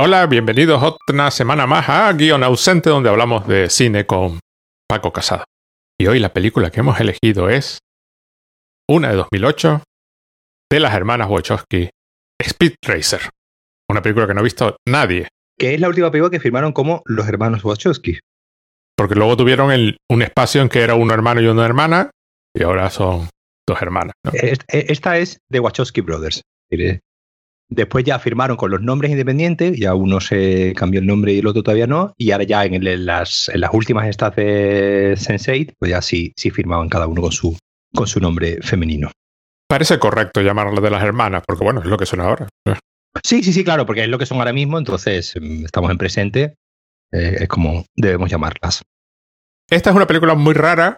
hola, bienvenidos otra semana más a Guión Ausente, donde hablamos de cine con Paco Casado. Y hoy la película que hemos elegido es una de 2008 de las hermanas Wachowski, Speed Racer. Una película que no ha visto nadie. Que es la última película que firmaron como los hermanos Wachowski. Porque luego tuvieron el, un espacio en que era uno hermano y una hermana, y ahora son dos hermanas. ¿no? Esta es de Wachowski Brothers. Después ya firmaron con los nombres independientes, ya uno se cambió el nombre y el otro todavía no, y ahora ya en, las, en las, últimas estas de Sense8, pues ya sí, sí firmaban cada uno con su, con su nombre femenino. Parece correcto llamarlo de las hermanas, porque bueno, es lo que son ahora. Sí, sí, sí, claro, porque es lo que son ahora mismo, entonces mm, estamos en presente, eh, es como debemos llamarlas. Esta es una película muy rara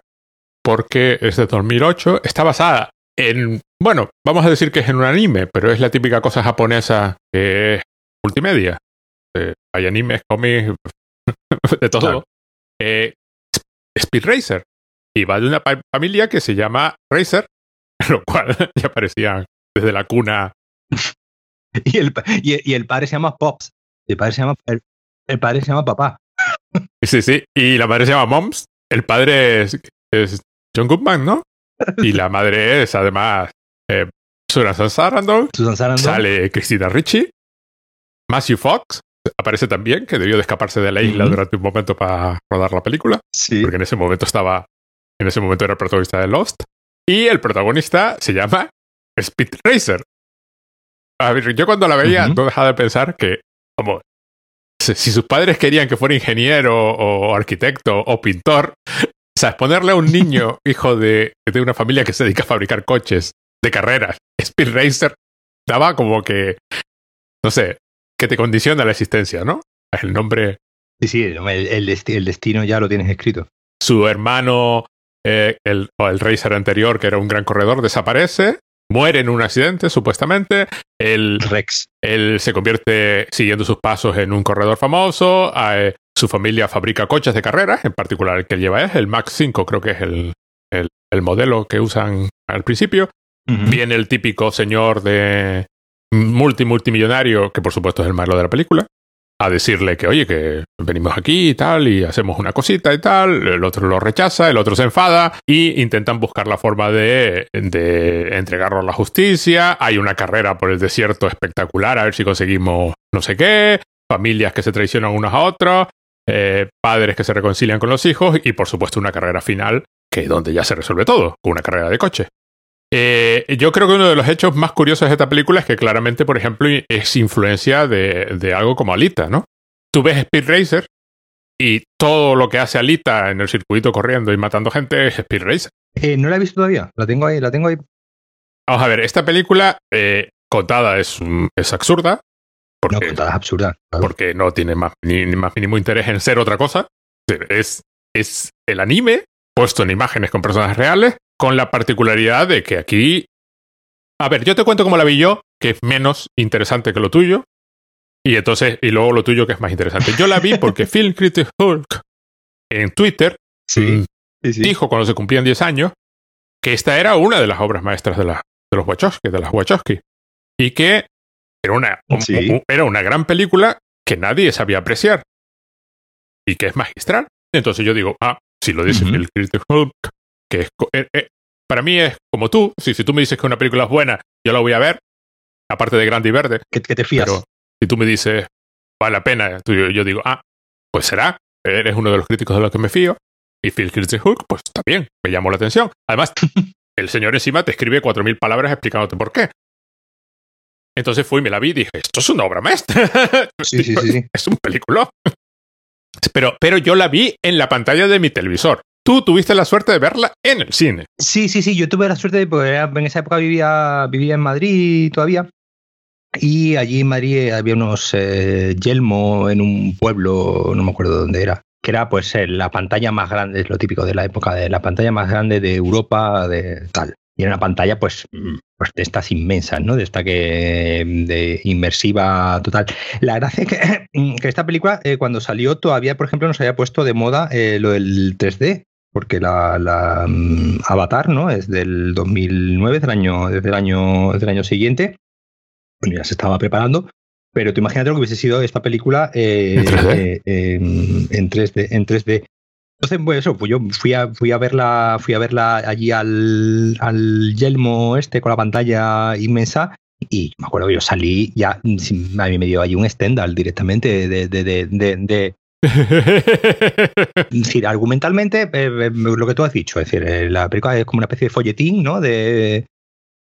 porque es de 2008, está basada en, bueno, vamos a decir que es en un anime, pero es la típica cosa japonesa que es multimedia. Eh, hay animes, cómics, de todo. Eh, Speed Racer. Y va de una familia que se llama Racer, lo cual ya parecía desde la cuna. y, el, y, el padre se llama Pops. El padre se llama, el, padre se llama Papá. sí, sí. Y la madre se llama Moms. El padre es, es John Goodman, ¿no? Y la madre es además eh, Susan Sarandon. Susan Sarandon. Sale Cristina Ricci. Matthew Fox aparece también, que debió de escaparse de la isla durante un momento para rodar la película. Sí. Porque en ese momento estaba. En ese momento era el protagonista de Lost. Y el protagonista se llama Speed Racer. A ver, yo cuando la veía no dejaba de pensar que, como, si sus padres querían que fuera ingeniero o arquitecto o pintor, o sea, ponerle a un niño, hijo de, de una familia que se dedica a fabricar coches de carreras, Speed Racer, daba como que, no sé, que te condiciona la existencia, ¿no? El nombre. Sí, sí, el, el, destino ya lo tienes escrito. Su hermano, eh, el, o el Racer anterior, que era un gran corredor, desaparece, muere en un accidente, supuestamente. El Rex. Él se convierte, siguiendo sus pasos, en un corredor famoso. Eh, su familia fabrica coches de carreras, en particular el que lleva es el Max 5, creo que es el, el, modelo que usan al principio. Viene el típico señor de multi multimillonario, que por supuesto es el malo de la película, a decirle que, oye, que venimos aquí y tal, y hacemos una cosita y tal, el otro lo rechaza, el otro se enfada, y intentan buscar la forma de, de entregarlo a la justicia. Hay una carrera por el desierto espectacular, a ver si conseguimos no sé qué, familias que se traicionan unos a otros, eh, padres que se reconcilian con los hijos y por supuesto una carrera final que es donde ya se resuelve todo, con una carrera de coche. Eh, yo creo que uno de los hechos más curiosos de esta película es que claramente, por ejemplo, es influencia de, algo como Alita, ¿no? Tú ves Speed Racer y todo lo que hace Alita en el circuito corriendo y matando gente es Speed Racer. Eh, no la he visto todavía, la tengo ahí, la tengo ahí. Vamos a ver, esta película contada es, es absurda, porque, no. Porque no tiene más, ni, más mínimo interés en ser otra cosa. Es, es el anime puesto en imágenes con personas reales, con la particularidad de que aquí. A ver, yo te cuento cómo la vi yo, que es menos interesante que lo tuyo. Y entonces, y luego lo tuyo que es más interesante. Yo la vi porque Film Critic Hulk en Twitter mm, dijo cuando se cumplían 10 años que esta era una de las obras maestras de, la, de los Wachowski, de las Wachowski. Y que era una, era una gran película que nadie sabía apreciar y que es magistral. Entonces yo digo, ah, si lo dice el Critical Hulk, que es, eh, eh, para mí es como tú, si, si tú me dices que una película es buena, yo la voy a ver, aparte de grande y verde. Que, te fías. Pero si tú me dices, vale la pena, yo, digo, ah, pues será, eres uno de los críticos de los que me fío. Y Phil Critical Hulk, pues está bien, me llamó la atención. Además, el señor encima te escribe cuatro mil palabras explicándote por qué. Entonces fui, me la vi y dije, esto es una obra maestra. Sí, sí, sí, Es un película. Pero, pero yo la vi en la pantalla de mi televisor. Tú tuviste la suerte de verla en el cine. Sí, sí, sí. Yo tuve la suerte de, porque en esa época vivía, vivía en Madrid todavía. Y allí en Madrid había unos eh, Yelmo en un pueblo, no me acuerdo dónde era, que era pues eh, la pantalla más grande, es lo típico de la época, de la pantalla más grande de Europa, de tal. Y era una pantalla, pues, mm, pues de estas inmensas, ¿no? De esta que de inmersiva total. La gracia es que, que esta película, eh, cuando salió, todavía, por ejemplo, nos había puesto de moda eh, lo del 3D. Porque la, la mm, Avatar, ¿no? Es del 2009, del año, desde el año, del año siguiente. Bueno, ya se estaba preparando. Pero tú imagínate lo que hubiese sido esta película eh, ¿En, 3D? Eh, en, 3D, en 3D. Entonces, pues eso, pues yo fui a, fui a verla, fui a verla allí al, al yelmo este con la pantalla inmensa y me acuerdo que yo salí ya, a mí me dio allí un Stendhal directamente de, de, de, argumentalmente, eh, lo que tú has dicho, es decir, la película es como una especie de folletín, ¿no? De,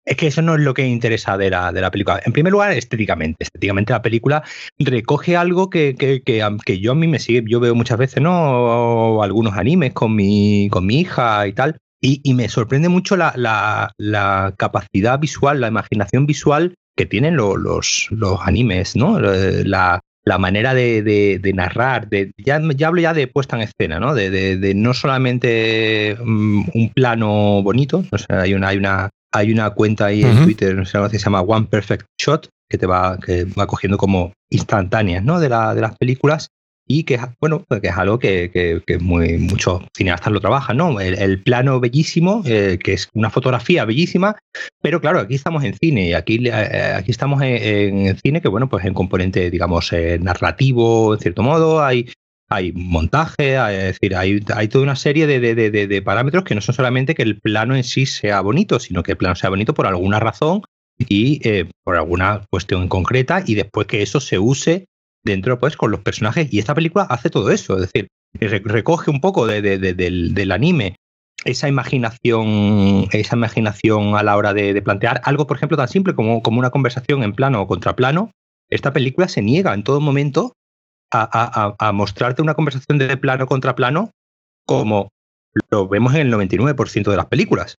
es que eso no es lo que interesa de la, de la película. En primer lugar, estéticamente. Estéticamente la película recoge algo que, que, que, yo a mí me sigue, yo veo muchas veces, ¿no? Algunos animes con mi, con mi hija y tal. Y, y me sorprende mucho la, la, la, capacidad visual, la imaginación visual que tienen los, los, los animes, ¿no? La, la manera de, de, de narrar, de, ya, ya, hablo ya de puesta en escena, ¿no? De, no solamente um, un plano bonito, o sea, hay una, hay una hay una cuenta ahí en Twitter, no sé, que se llama One Perfect Shot, que te va, que va cogiendo como instantáneas ¿no? de, la, de las películas y que, bueno, pues que es algo que, que, muy, muchos cineastas lo trabajan, ¿no? El, plano bellísimo, eh, que es una fotografía bellísima, pero claro, aquí estamos en cine y aquí, eh, aquí estamos en, en, cine que, bueno, pues en componente, digamos, eh, narrativo, en cierto modo, hay hay montaje, hay, es decir, hay, hay, toda una serie de, de, de, parámetros que no son solamente que el plano en sí sea bonito, sino que el plano sea bonito por alguna razón y eh, por alguna cuestión concreta y después que eso se use dentro pues con los personajes y esta película hace todo eso, es decir, recoge un poco de, del, del, anime esa imaginación, esa imaginación a la hora de, plantear algo, por ejemplo, tan simple como, como una conversación en plano o contraplano. Esta película se niega en todo momento a, mostrarte una conversación de plano contra plano como lo vemos en el 99% de las películas.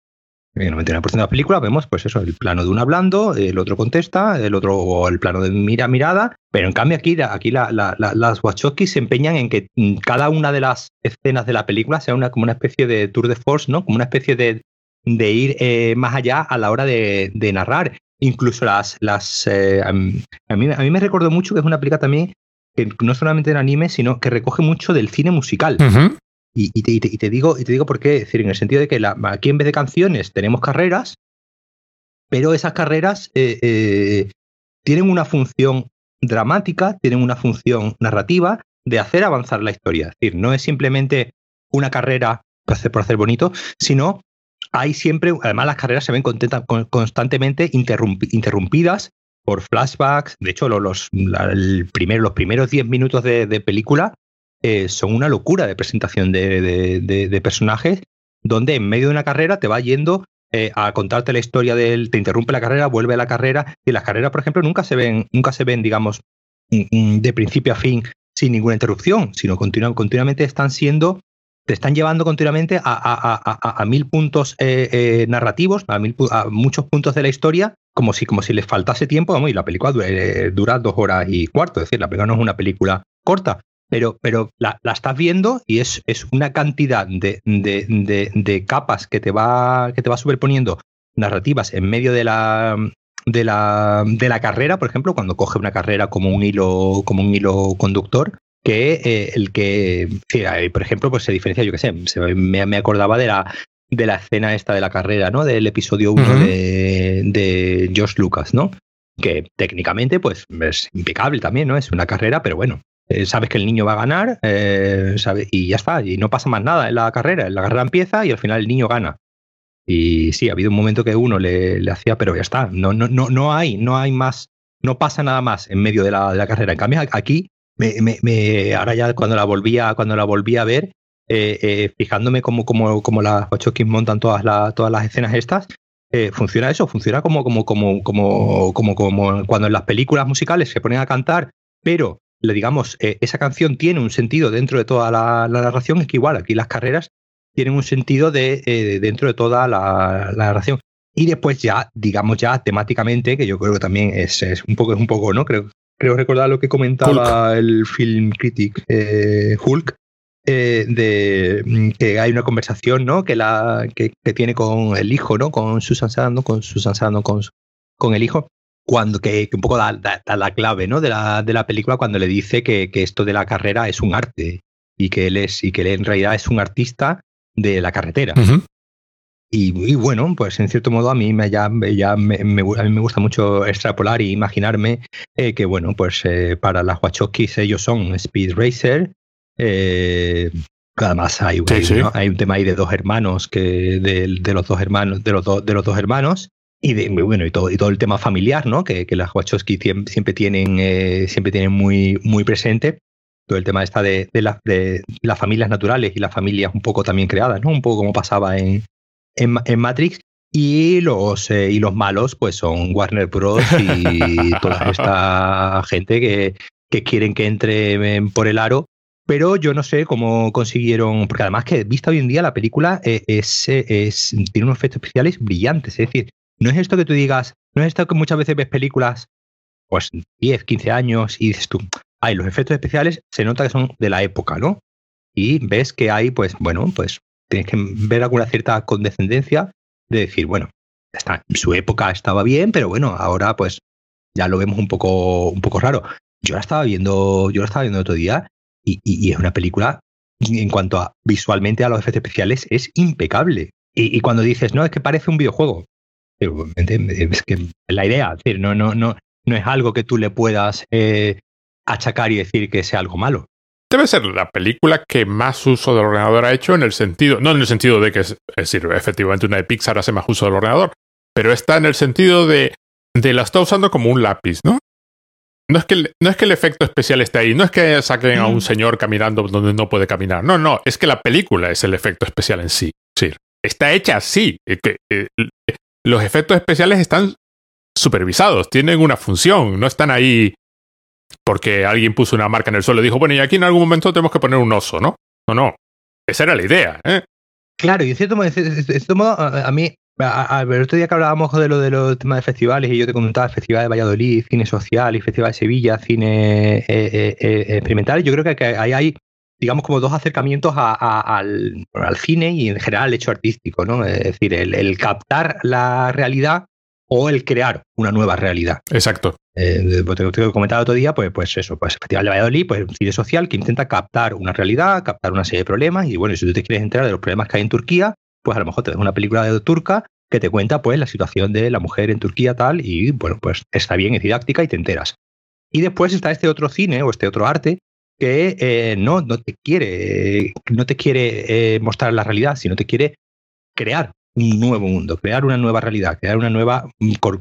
En el 99% de las películas vemos, pues eso, el plano de un hablando, el otro contesta, el otro o el plano de mira mirada, pero en cambio aquí, aquí la, la, la, las Wachowski se empeñan en que cada una de las escenas de la película sea una, como una especie de tour de force, ¿no? Como una especie de, ir eh, más allá a la hora de, de narrar. Incluso las, las eh, a, mí, a mí me recordó mucho que es una película también que no solamente en anime, sino que recoge mucho del cine musical. Uh -huh. y, y, te, y, te, y, te, digo, y te digo por qué, es decir, en el sentido de que la, aquí en vez de canciones tenemos carreras, pero esas carreras eh, eh, tienen una función dramática, tienen una función narrativa de hacer avanzar la historia. Es decir, no es simplemente una carrera por hacer, por hacer bonito, sino hay siempre, además las carreras se ven constantemente interrumpidas por flashbacks. De hecho, los, los primeros 10 minutos de, película eh, son una locura de presentación de, de, de, personajes, donde en medio de una carrera te va yendo eh, a contarte la historia del, te interrumpe la carrera, vuelve a la carrera, y las carreras, por ejemplo, nunca se ven, nunca se ven, digamos, de principio a fin sin ninguna interrupción, sino continu continuamente están siendo te están llevando continuamente a mil puntos eh, eh, narrativos, a, mil, a muchos puntos de la historia, como si, como si les faltase tiempo, vamos, y la película dura, eh, dura, dos horas y cuarto, es decir, la película no es una película corta, pero, pero la, la estás viendo y es, es una cantidad de, de, de, capas que te, va, que te va superponiendo narrativas en medio de la, de la, de la carrera, por ejemplo, cuando coge una carrera como un hilo, como un hilo conductor, que eh, el que, por ejemplo, pues se diferencia, yo qué sé, me, me, acordaba de la, de la escena esta de la carrera, ¿no? Del episodio 1 uh -huh. de, de Josh Lucas, ¿no? Que técnicamente, pues, es impecable también, ¿no? Es una carrera, pero bueno, eh, sabes que el niño va a ganar, eh, sabe, y ya está, y no pasa más nada en la carrera. La carrera empieza y al final el niño gana. Y sí, ha habido un momento que uno le, le hacía, pero ya está, no, no, no, no hay, no hay más, no pasa nada más en medio de la, de la carrera. En cambio, aquí me, me, me, ahora ya cuando la volvía, cuando la volví a ver, eh, eh, fijándome cómo, las Wachowski montan todas, la, todas las escenas estas, eh, funciona eso, funciona como, como, como, como, como, como cuando en las películas musicales se ponen a cantar, pero digamos, eh, esa canción tiene un sentido dentro de toda la, la, narración, es que igual aquí las carreras tienen un sentido de, eh, dentro de toda la, la, narración. Y después ya, digamos ya temáticamente, que yo creo que también es, es un poco, es un poco, ¿no? Creo, creo recordar lo que comentaba Hulk. el film critic eh, Hulk, eh, de mm, que hay una conversación ¿no? que, la, que, que, tiene con el hijo, ¿no? con Susan Sarandon, con Susan Sarandon, con, con el hijo, cuando que, que un poco da, da, da, la clave ¿no? de, la, de la película cuando le dice que, que esto de la carrera es un arte y que él es y que él en realidad es un artista de la carretera. Uh -huh y, bueno, pues en cierto modo a mí me, ya, ya me, a mí me gusta mucho extrapolar y imaginarme eh, que, bueno, pues eh, para las Wachowskis ellos son Speed Racer. Eh, además hay, hay un tema ahí de dos hermanos, que de, de los dos hermanos, de los, de los dos hermanos. Y, de, bueno, y, todo, y todo el tema familiar, ¿no? Que, que las Wachowski siempre tienen, siempre tienen muy, muy presente todo el tema está de, de, de, las familias naturales y las familias un poco también creadas, ¿no? Un poco como pasaba en, en, Matrix. Y los, eh, y los malos, pues son Warner Bros. y toda esta gente que, que quieren que entre por el aro. Pero yo no sé cómo consiguieron, porque además que vista hoy en día la película eh, es, es, tiene unos efectos especiales brillantes. Es decir, no es esto que tú digas, no es esto que muchas veces ves películas, pues 10, 15 años y dices tú, ay, los efectos especiales se nota que son de la época, ¿no? Y ves que hay, pues, bueno, pues tienes que ver alguna cierta condescendencia de decir, bueno, está, su época estaba bien, pero bueno, ahora pues ya lo vemos un poco, un poco raro. Yo la estaba viendo, yo la estaba viendo otro día y, es una película en cuanto a visualmente a los efectos especiales es impecable. Y, cuando dices, no, es que parece un videojuego, es que la idea, es decir, no, no, no, no es algo que tú le puedas eh, achacar y decir que sea algo malo debe ser la película que más uso del ordenador ha hecho en el sentido, no en el sentido de que es, decir, efectivamente una de Pixar hace más uso del ordenador, pero está en el sentido de, de la está usando como un lápiz, ¿no? No es, que, no es que el efecto especial esté ahí, no es que saquen a un mm. señor caminando donde no puede caminar, no, no, es que la película es el efecto especial en sí. sí está hecha así. Que, eh, los efectos especiales están supervisados, tienen una función, no están ahí porque alguien puso una marca en el suelo y dijo, bueno, y aquí en algún momento tenemos que poner un oso, ¿no? No, no. Esa era la idea, ¿eh? Claro, y en cierto modo, a, mí, el otro día que hablábamos de lo de los temas de festivales y yo te comentaba Festival de Valladolid, Cine Social y Festival de Sevilla, Cine eh, eh, eh, Experimental, yo creo que ahí hay, digamos, como dos acercamientos al, cine y en general al hecho artístico, ¿no? Es decir, el captar la realidad o el crear una nueva realidad. Exacto. Eh, pues te, he comentado otro día, pues, pues eso, pues Festival de Valladolid, pues un cine social que intenta captar una realidad, captar una serie de problemas, y bueno, si tú te quieres enterar de los problemas que hay en Turquía, pues a lo mejor te una película de turca que te cuenta pues la situación de la mujer en Turquía tal, y bueno, pues está bien, es didáctica y te enteras. Y después está este otro cine o este otro arte que eh, no, no te quiere, no te quiere eh, mostrar la realidad, sino te quiere crear un nuevo mundo, crear una nueva realidad, crear una nueva,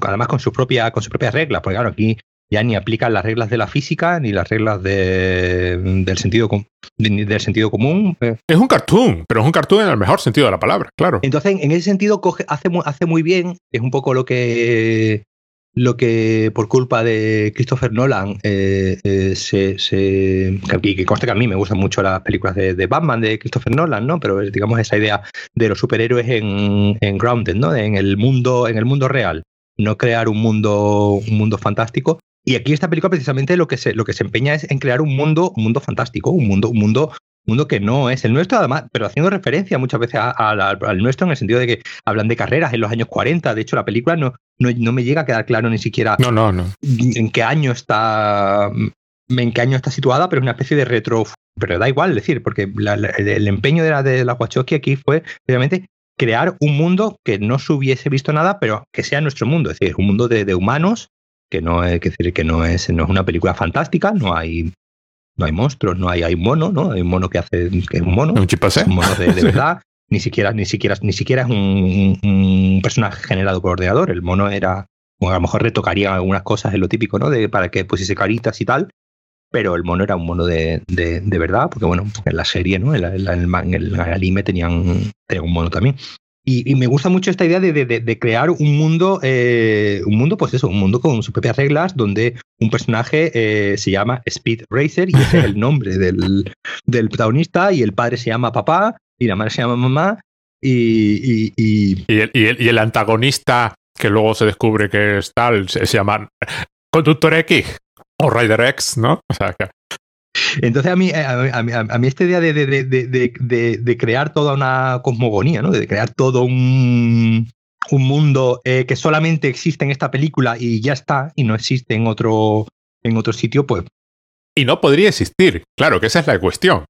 además con, su propia, con sus propias reglas, porque claro, aquí ya ni aplican las reglas de la física ni las reglas de, del, sentido, del sentido común. Es un cartoon, pero es un cartoon en el mejor sentido de la palabra, claro. Entonces, en ese sentido, coge, hace, hace muy bien, es un poco lo que lo que por culpa de Christopher Nolan eh, eh, se, se y que consta que a mí me gustan mucho las películas de, Batman de Christopher Nolan, ¿no? Pero digamos esa idea de los superhéroes en, en Grounded, ¿no? En el mundo, en el mundo real, no crear un mundo, un mundo fantástico. Y aquí esta película precisamente lo que se, lo que se empeña es en crear un mundo, un mundo fantástico, un mundo, un mundo mundo que no es el nuestro, además, pero haciendo referencia muchas veces al nuestro en el sentido de que hablan de carreras en los años 40. De hecho, la película no, no, me llega a quedar claro ni siquiera no, no, no. en qué año está en qué año está situada, pero es una especie de retro. Pero da igual decir, porque el, empeño de la, de la Wachowski aquí fue obviamente crear un mundo que no se hubiese visto nada, pero que sea nuestro mundo, es decir, un mundo de, humanos que no es, que decir, que no es, no es una película fantástica, no hay no hay monstruos, no hay, hay mono, ¿no? Hay un mono que hace que es un mono. Un chipase. Un mono de, verdad. ni siquiera, ni siquiera, ni siquiera es un, personaje generado por ordenador. El mono era. Bueno, a lo mejor retocaría algunas cosas en lo típico, ¿no? De, para que pusiese caritas y tal. Pero el mono era un mono de, de, verdad, porque bueno, en la serie, ¿no? En, el, en el anime tenían, tenían un mono también. Y, me gusta mucho esta idea de, crear un mundo, eh, un mundo, pues eso, un mundo con sus propias reglas, donde un personaje eh, se llama Speed Racer y ese es el nombre del, protagonista, y el padre se llama papá, y la madre se llama mamá, y... Y, el, y el, antagonista, que luego se descubre que es tal, se, llama Conductor X o Rider X, ¿no? O sea, que entonces a mí, eh, a, mí, a mí esta idea de, de, crear toda una cosmogonía, ¿no? de crear todo un, un mundo eh, que solamente existe en esta película y ya está, y no existe en otro, en otro sitio, pues... Y no podría existir, claro que esa es la cuestión.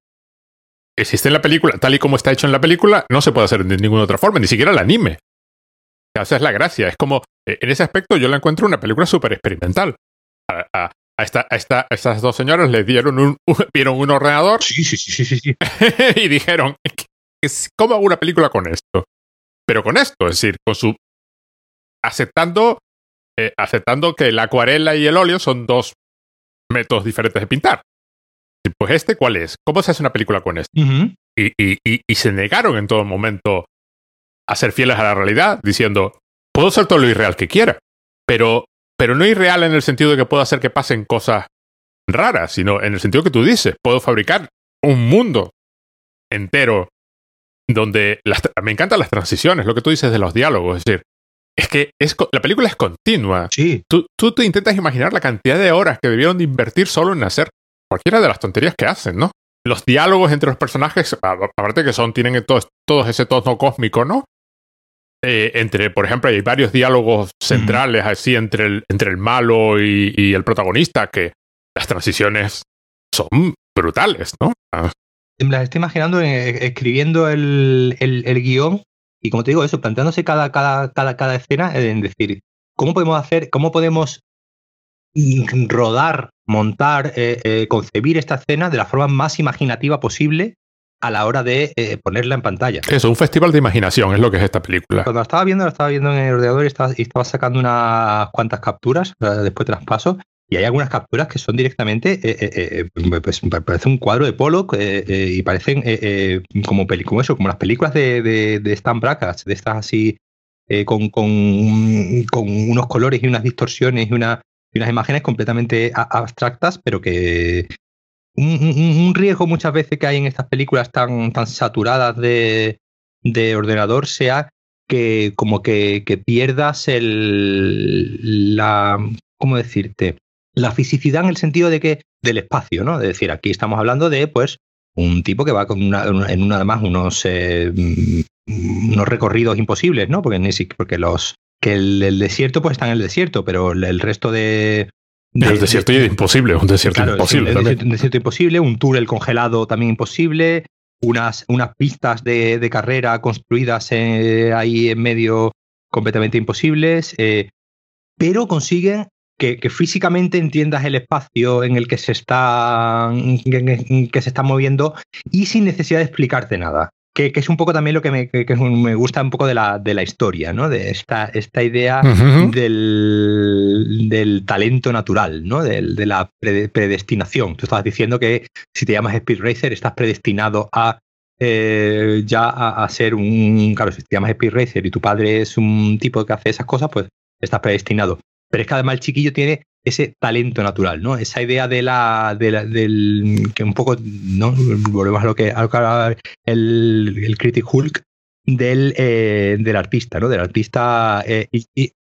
existe en la película, tal y como está hecho en la película, no se puede hacer de ninguna otra forma, ni siquiera el anime. Esa es la gracia. Es como, eh, en ese aspecto yo la encuentro una película súper experimental. A, esta, a, esta, a, estas dos señoras les dieron un, vieron un ordenador sí, sí, sí, sí, sí. y dijeron, ¿cómo hago una película con esto? Pero con esto, es decir, con su... aceptando, eh, aceptando que la acuarela y el óleo son dos métodos diferentes de pintar. Pues este, ¿cuál es? ¿Cómo se hace una película con esto? Uh -huh. y, y, y, y, se negaron en todo momento a ser fieles a la realidad, diciendo, puedo ser todo lo irreal que quiera, pero, pero no irreal en el sentido de que puedo hacer que pasen cosas raras, sino en el sentido que tú dices, puedo fabricar un mundo entero donde las, me encantan las transiciones, lo que tú dices de los diálogos, es decir, es que es, la película es continua. Sí. Tú, tú te intentas imaginar la cantidad de horas que debieron de invertir solo en hacer cualquiera de las tonterías que hacen, ¿no? Los diálogos entre los personajes, aparte que son, tienen todos, todos ese tono cósmico, ¿no? Eh, entre, por ejemplo, hay varios diálogos centrales mm. así entre el, entre el malo y, y, el protagonista, que las transiciones son brutales, ¿no? Ah. Me las estoy imaginando eh, escribiendo el, el, el, guion y, como te digo, eso, planteándose cada, cada, cada, cada escena, en decir, ¿cómo podemos hacer, cómo podemos rodar, montar, eh, eh, concebir esta escena de la forma más imaginativa posible a la hora de eh, ponerla en pantalla. Eso, un festival de imaginación es lo que es esta película. Cuando la estaba viendo, la estaba viendo en el ordenador y estaba, y estaba sacando unas cuantas capturas, después te las paso, y hay algunas capturas que son directamente, eh, eh, pues parece un cuadro de Pollock y parecen como, como eso, como las películas de, de, de Stan Brakhage, de estas así, con, con, con, unos colores y unas distorsiones y, una, y unas imágenes completamente abstractas, pero que, un, riesgo muchas veces que hay en estas películas tan, tan saturadas de, de ordenador sea que como que, que, pierdas el la ¿cómo decirte? la fisicidad en el sentido de que del espacio, ¿no? Es decir, aquí estamos hablando de pues un tipo que va con una, en una además unos eh, unos recorridos imposibles, ¿no? Porque porque los que el, el, desierto pues está en el desierto, pero el resto de, de, el desierto de, es imposible, un desierto claro, imposible. Un desierto, un desierto, imposible, un túnel congelado también imposible, unas, unas pistas de, de carrera construidas eh, ahí en medio completamente imposibles, eh, pero consiguen que, que, físicamente entiendas el espacio en el que se está, que, que se está moviendo y sin necesidad de explicarte nada. Que, que, es un poco también lo que me, que, que me, gusta un poco de la, de la historia, ¿no? De esta, esta idea uh -huh. del, del, talento natural, ¿no? De, de la predestinación. Tú estabas diciendo que si te llamas Speed Racer estás predestinado a eh, ya a, a, ser un... Claro, si te llamas Speed Racer y tu padre es un tipo que hace esas cosas, pues estás predestinado. Pero es que además el chiquillo tiene ese talento natural, ¿no? Esa idea de la, de la del que un poco, ¿no? Volvemos a lo que, a lo que el, el Critic Hulk del, eh, del artista, ¿no? Del artista eh, y, y,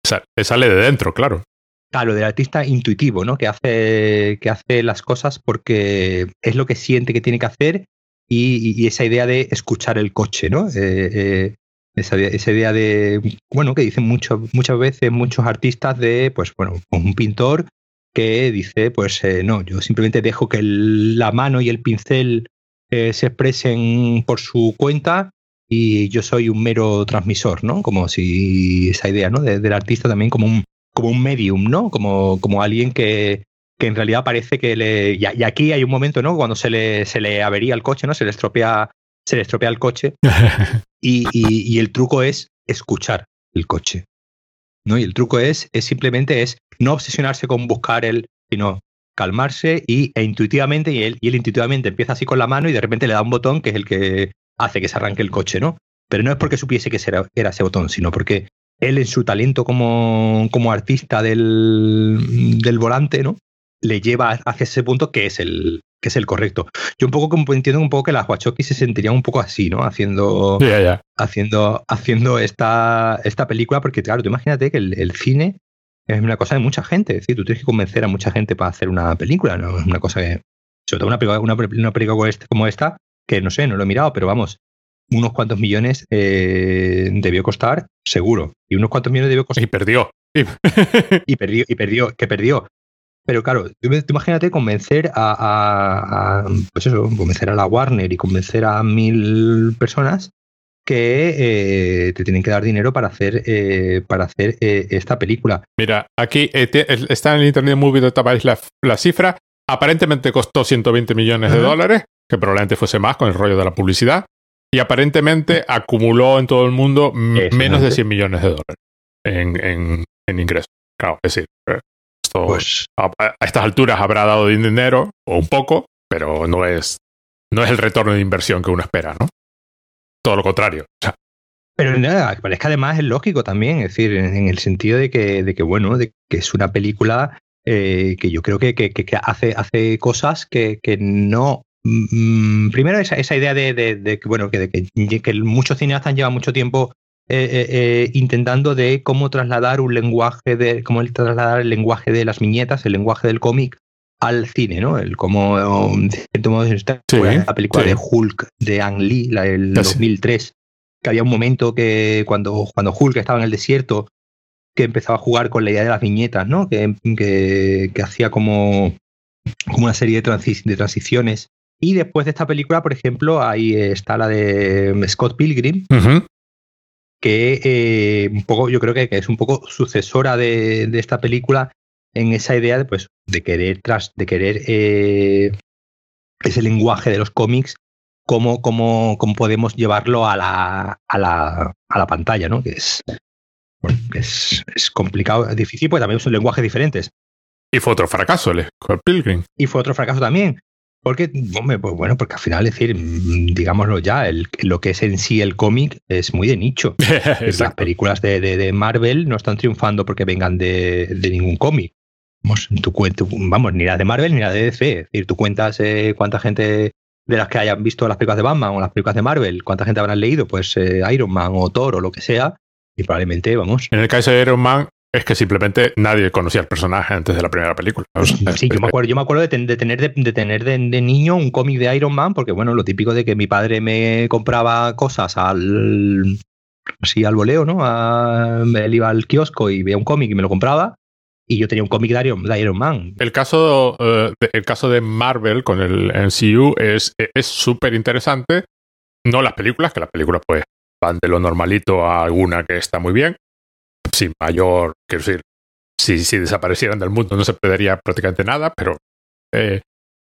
sale de dentro, claro. Claro, del artista intuitivo, ¿no? Que hace, que hace las cosas porque es lo que siente que tiene que hacer y, y esa idea de escuchar el coche, ¿no? Eh, esa, esa, idea de, bueno, que dicen muchas veces muchos artistas de, pues bueno, un pintor que dice, pues eh, no, yo simplemente dejo que la mano y el pincel eh, se expresen por su cuenta y yo soy un mero transmisor, ¿no? Como si esa idea, ¿no? De, del artista también como un, como un medium, ¿no? Como, como alguien que, que en realidad parece que le... Y, y aquí hay un momento, ¿no? Cuando se le, se le avería el coche, ¿no? Se le estropea se le estropea el coche y, y, y, el truco es escuchar el coche. ¿no? Y el truco es, es simplemente es no obsesionarse con buscar el, sino calmarse y, e intuitivamente, y él, y él intuitivamente empieza así con la mano y de repente le da un botón que es el que hace que se arranque el coche, ¿no? Pero no es porque supiese que era, era ese botón, sino porque él en su talento como, como artista del, del volante, ¿no? Le lleva hacia ese punto que es el, que es el correcto. Yo un poco como entiendo un poco que las Wachowski se sentirían un poco así, ¿no? Haciendo, yeah, yeah. haciendo, haciendo esta, esta película, porque claro, tú imagínate que el, el, cine es una cosa de mucha gente, es decir, tú tienes que convencer a mucha gente para hacer una película, ¿no? Es una cosa que, sobre todo una película, una, una película este, como esta, que no sé, no lo he mirado, pero vamos, unos cuantos millones eh, debió costar, seguro. Y unos cuantos millones debió costar. Y perdió. y perdió, y perdió, que perdió Pero claro, imagínate convencer a, pues eso, convencer a la Warner y convencer a mil personas que eh, te tienen que dar dinero para hacer eh, para hacer eh, esta película. Mira, aquí está en el Internet Movie Database la, la cifra. Aparentemente costó 120 millones de dólares, que probablemente fuese más con el rollo de la publicidad. Y aparentemente acumuló en todo el mundo menos de 100 millones de dólares en, en, en ingresos. Claro, es decir, pues, a, estas alturas habrá dado dinero, o un poco, pero no es, no es el retorno de inversión que uno espera, ¿no? Todo lo contrario. pero nada, es que además es lógico también, es decir, en, el sentido de que, de que, bueno, de que es una película eh, que yo creo que, que, que, hace, hace cosas que, no. Mm, primero, esa, esa idea de, de, que, bueno, que, que, muchos cineastas llevan mucho tiempo eh, eh, eh, intentando de cómo trasladar un lenguaje de cómo trasladar el lenguaje de las viñetas, el lenguaje del cómic al cine, ¿no? El cómo de cierto modo está la película de Hulk de Ang Lee, la del 2003, que había un momento que cuando cuando Hulk estaba en el desierto que empezaba a jugar con la idea de las viñetas, ¿no? Que, que, hacía como, como una serie de, de transiciones. Y después de esta película, por ejemplo, ahí está la de Scott Pilgrim, que eh, un poco, yo creo que, es un poco sucesora de, esta película en esa idea de, pues, de querer, tras, de querer eh, ese lenguaje de los cómics, cómo, cómo, cómo podemos llevarlo a la, a la, a la pantalla, ¿no? Que es, bueno, es, es complicado, es difícil, porque también son lenguajes diferentes. Y fue otro fracaso, el Pilgrim. Y fue otro fracaso también. Porque, hombre, pues bueno, porque al final, es decir, mm, digámoslo ya, el, lo que es en sí el cómic es muy de nicho. Las películas de, de, Marvel no están triunfando porque vengan de, de ningún cómic. Vamos, tu vamos, ni las de Marvel ni las de DC. Es decir, tú cuentas eh, cuánta gente de las que hayan visto las películas de Batman o las películas de Marvel, cuánta gente habrán leído, pues eh, Iron Man o Thor o lo que sea, y probablemente, vamos. En el caso de Iron Man, es que simplemente nadie conocía al personaje antes de la primera película. Sí, yo me acuerdo, yo me acuerdo de, tener, de, tener de, niño un cómic de Iron Man, porque bueno, lo típico de que mi padre me compraba cosas al así al voleo, ¿no? él iba al kiosco y veía un cómic y me lo compraba. Y yo tenía un cómic de Iron, Man. El caso, eh, el caso de Marvel con el MCU es súper interesante. No las películas, que las películas pues van de lo normalito a alguna que está muy bien sin mayor, quiero decir, si, si desaparecieran del mundo no se perdería prácticamente nada, pero eh,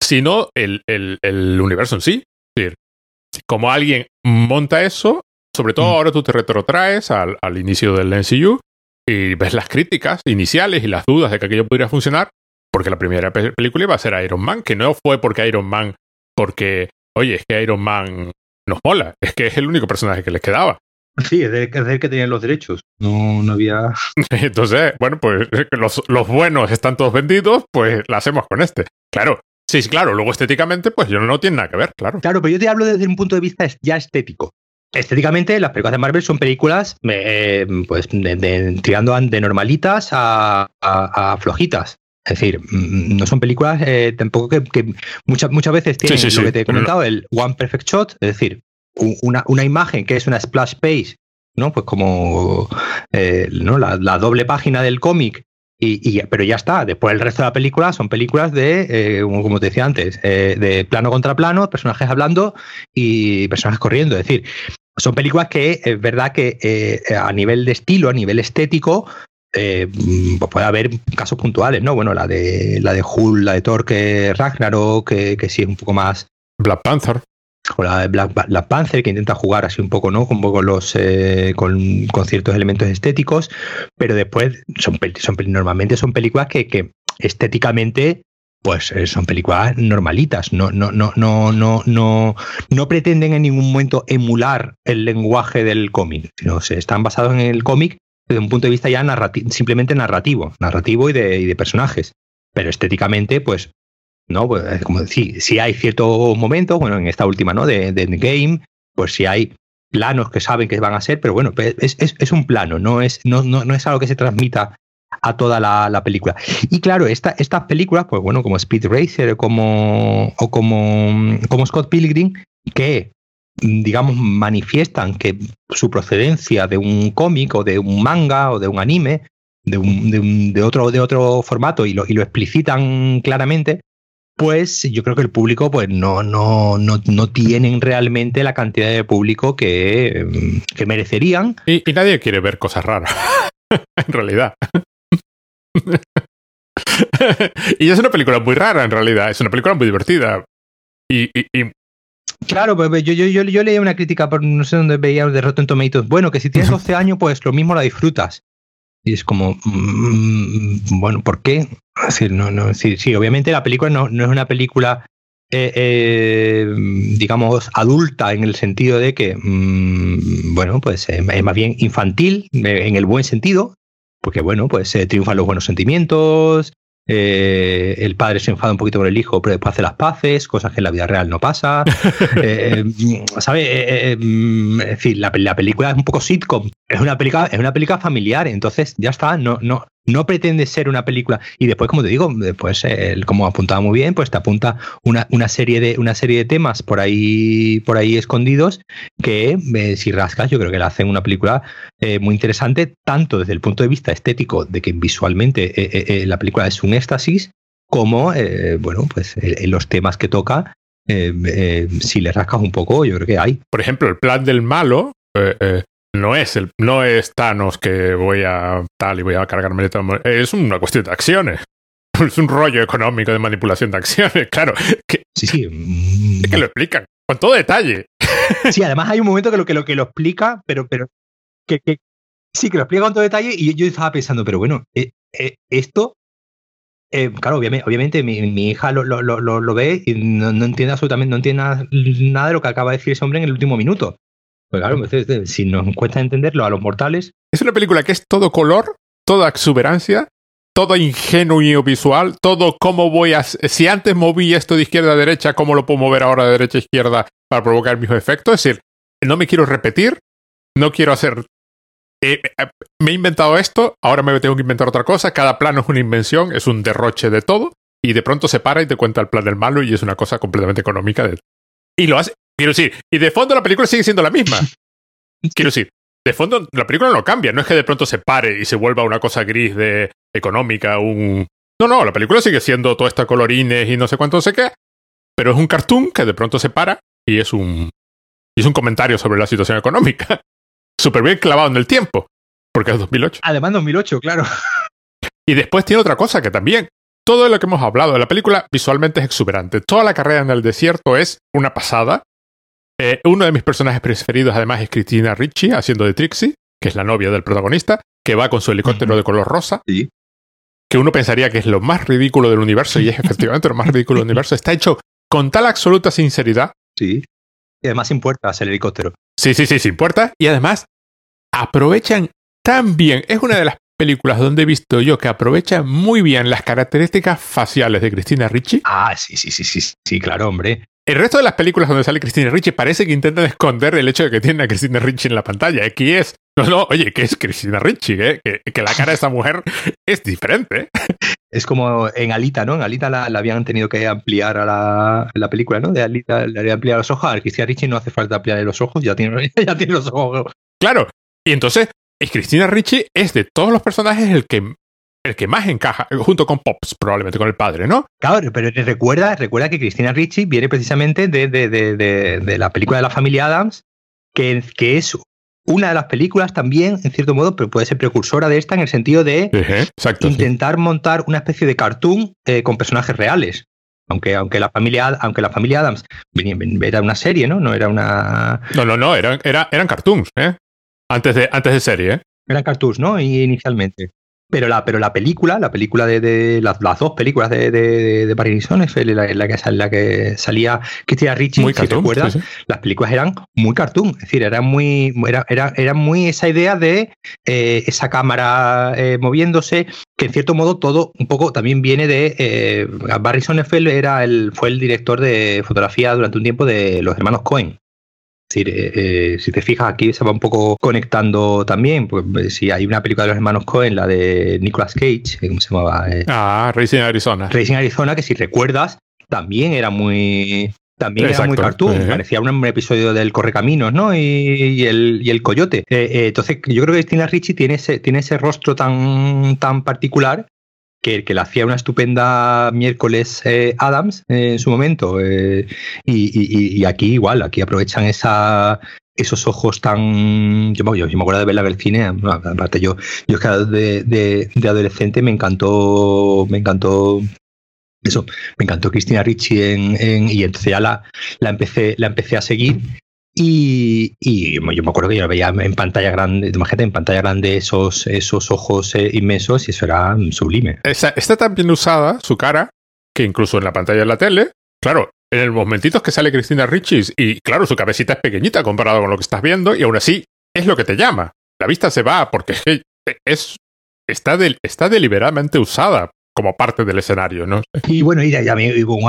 sino el, el, el, universo en sí. Es decir, como alguien monta eso, sobre todo mm. ahora tú te retrotraes al, al inicio del NCU y ves las críticas iniciales y las dudas de que aquello podría funcionar, porque la primera película iba a ser Iron Man, que no fue porque Iron Man, porque, oye, es que Iron Man nos mola, es que es el único personaje que les quedaba. Sí, es el, que tenía los derechos. No, no había. Entonces, bueno, pues los, los buenos están todos vendidos, pues la hacemos con este. Claro, Sí, sí, claro. Luego estéticamente, pues yo no tiene nada que ver, claro. Claro, pero yo te hablo desde un punto de vista ya estético. Estéticamente, las películas de Marvel son películas, eh, pues, de, tirando de normalitas a, a, flojitas. Es decir, mm, no son películas eh, tampoco que, muchas, muchas veces tienen lo que te he comentado, el One Perfect Shot, es decir, una, una imagen que es una splash page, ¿no? Pues como eh, ¿no? La, doble página del cómic. Y, pero ya está. Después el resto de la película son películas de, eh, como te decía antes, eh, de plano contra plano, personajes hablando y personajes corriendo. Es decir, son películas que es verdad que a nivel de estilo, a nivel estético, pues puede haber casos puntuales, ¿no? Bueno, la de la de Hulk, la de Thor, que Ragnarok, que, que sí es un poco más. Black Panther o la Black, Panther, que intenta jugar así un poco, ¿no? Con, poco los, eh, con, con, ciertos elementos estéticos, pero después son, son normalmente son películas que, que estéticamente pues eh, son películas normalitas, no, no, no, no, no, no, no pretenden en ningún momento emular el lenguaje del cómic, sino se están basados en el cómic desde un punto de vista ya simplemente narrativo, narrativo y de, y de personajes. Pero estéticamente, pues ¿no? Pues, como si, si hay ciertos momentos, bueno, en esta última, ¿no? De, de Game, pues si hay planos que saben que van a ser, pero bueno, es, es, un plano, no es, no, no, no, es algo que se transmita a toda la, la película. Y claro, esta, estas películas, pues bueno, como Speed Racer como, o como, como Scott Pilgrim, que digamos manifiestan que su procedencia de un cómic o de un manga o de un anime de, de, un, de, otro, de otro formato y lo, y lo explicitan claramente, pues yo creo que el público pues no, no, no, no tienen realmente la cantidad de público que, que merecerían. Y, y, nadie quiere ver cosas raras, en realidad. y es una película muy rara, en realidad. Es una película muy divertida. Y, y, y... Claro, pues yo, yo, yo, yo leía una crítica, por no sé dónde veía de Rotten Tomatoes. Bueno, que si tienes 12 años, pues lo mismo la disfrutas. Y es como, mmm, bueno, ¿por qué? Decir, no, no, sí, sí, obviamente la película no, no es una película, eh, eh, digamos, adulta en el sentido de que, mmm, bueno, pues eh, es más bien infantil, en el buen sentido, porque, bueno, pues triunfan los buenos sentimientos, eh, el padre se enfada un poquito con el hijo, pero después hace las paces, cosas que en la vida real no pasa. eh, ¿Sabes? Eh, es decir, la, la, película es un poco sitcom. Es una película, es una película familiar, entonces ya está, no, no, no pretende ser una película. Y después, como te digo, después, eh, como apuntaba muy bien, pues te apunta una, una, serie, de, una serie de temas por ahí, por ahí escondidos que, eh, si rascas, yo creo que la hacen una película eh, muy interesante, tanto desde el punto de vista estético, de que visualmente la película es un éxtasis, como, bueno, pues los temas que toca. si le rascas un poco, yo creo que hay. Por ejemplo, el plan del malo no es el no es Thanos que voy a tal y voy a cargarme todo. Es una cuestión de acciones. Es un rollo económico de manipulación de acciones, claro. Que, sí, sí. Es que lo explican con todo detalle. Sí, además hay un momento que lo que lo, que lo explica, pero, pero que, que sí, que lo explica con todo detalle y yo estaba pensando, pero bueno, eh, eh, esto eh, claro, obviamente, obviamente mi, mi hija lo, lo, lo, lo, ve y no, no, entiende absolutamente, no entiende nada, de lo que acaba de decir ese hombre en el último minuto. Pues claro, si nos cuesta entenderlo a los mortales. Es una película que es todo color, toda exuberancia, todo ingenuo visual, todo cómo voy a... Si antes moví esto de izquierda a derecha, ¿cómo lo puedo mover ahora de derecha a izquierda para provocar el mismo efecto? Es decir, no me quiero repetir, no quiero hacer... Eh, eh, me he inventado esto, ahora me tengo que inventar otra cosa, cada plano es una invención, es un derroche de todo, y de pronto se para y te cuenta el plan del malo y es una cosa completamente económica. De... Y lo hace, Quiero decir, y de fondo la película sigue siendo la misma. Quiero decir, de fondo la película no cambia, no es que de pronto se pare y se vuelva una cosa gris de económica, un... No, no, la película sigue siendo toda esta colorines y no sé cuánto, no sé qué, pero es un cartoon que de pronto se para y es un... Y es un comentario sobre la situación económica. Súper bien clavado en el tiempo, porque es 2008. Además 2008, claro. Y después tiene otra cosa que también todo lo que hemos hablado de la película visualmente es exuberante. Toda la carrera en el desierto es una pasada. Eh, uno de mis personajes preferidos, además, es Cristina Ricci, haciendo de Trixie, que es la novia del protagonista, que va con su helicóptero de color rosa. Sí. Que uno pensaría que es lo más ridículo del universo, y es efectivamente lo más ridículo del universo. Está hecho con tal absoluta sinceridad. Sí. Y además sin puertas el helicóptero. Sí, sí, sí, sin puertas. Y además aprovechan tan bien. Es una de las películas donde he visto yo que aprovechan muy bien las características faciales de Cristina Ricci. Ah, sí, sí, sí, sí, sí, claro, hombre. El resto de las películas donde sale Cristina Ricci parece que intentan esconder el hecho de que tienen a Cristina Ricci en la pantalla. Aquí es. No, no, oye, que es Cristina Ricci, ¿eh? que, que, la cara de esa mujer es diferente. Es como en Alita, ¿no? En Alita la, la habían tenido que ampliar a la, la, película, ¿no? De Alita le habían ampliado los ojos. A Cristina Ricci no hace falta ampliarle los ojos, ya tiene, ya tiene los ojos. Claro. Y entonces, Cristina Ricci es de todos los personajes el que el que más encaja, junto con Pops, probablemente con el padre, ¿no? Claro, pero recuerda, recuerda que Cristina Ricci viene precisamente de, de, de, de, la película de la familia Adams, que, que, es una de las películas también, en cierto modo, pero puede ser precursora de esta en el sentido de uh -huh, exacto, intentar sí. montar una especie de cartoon eh, con personajes reales. Aunque, aunque, la familia, aunque la familia Adams era una serie, ¿no? No era una. No, no, no, eran, era, eran cartoons, ¿eh? Antes de, antes de serie, ¿eh? Eran cartoons, ¿no? Inicialmente. Pero la, pero la película, la película de, de las, las, dos películas de, de, de Barry en la, la, que, la que salía Cristina Ricci, muy cartoon, recuerdas, sí, sí. las películas eran muy cartoon, es decir, eran muy, era, era, era muy esa idea de eh, esa cámara eh, moviéndose, que en cierto modo todo un poco también viene de eh, Barry Sonnenfeld era el, fue el director de fotografía durante un tiempo de los hermanos Cohen. Decir, eh, eh, si te fijas aquí se va un poco conectando también, pues si hay una película de los hermanos Cohen, la de Nicolas Cage, ¿cómo se llamaba? Eh, ah, Racing Arizona. Racing Arizona, que si recuerdas, también era muy también era muy cartoon, parecía un, episodio del Correcaminos, ¿no? Y, el, y el Coyote. Eh, eh, entonces, yo creo que Cristina Ricci tiene ese, tiene ese rostro tan, tan particular que, que le hacía una estupenda miércoles eh, Adams en su momento. y, y, aquí igual, aquí aprovechan esa, esos ojos tan. Yo, yo, me acuerdo de verla en el cine, aparte yo, yo de, de, de, adolescente me encantó, me encantó eso, me encantó Cristina Ricci en, y entonces ya la, la, empecé, la empecé a seguir. Y, yo me acuerdo que yo veía en pantalla grande, imagínate, en pantalla grande esos, esos ojos eh, inmensos y eso era sublime. está tan bien usada su cara que incluso en la pantalla de la tele, claro, en el momentito que sale Cristina Ricci y claro, su cabecita es pequeñita comparado con lo que estás viendo y aún así es lo que te llama. La vista se va porque es, está, está deliberadamente usada como parte del escenario, ¿no? Y bueno, y ya me un,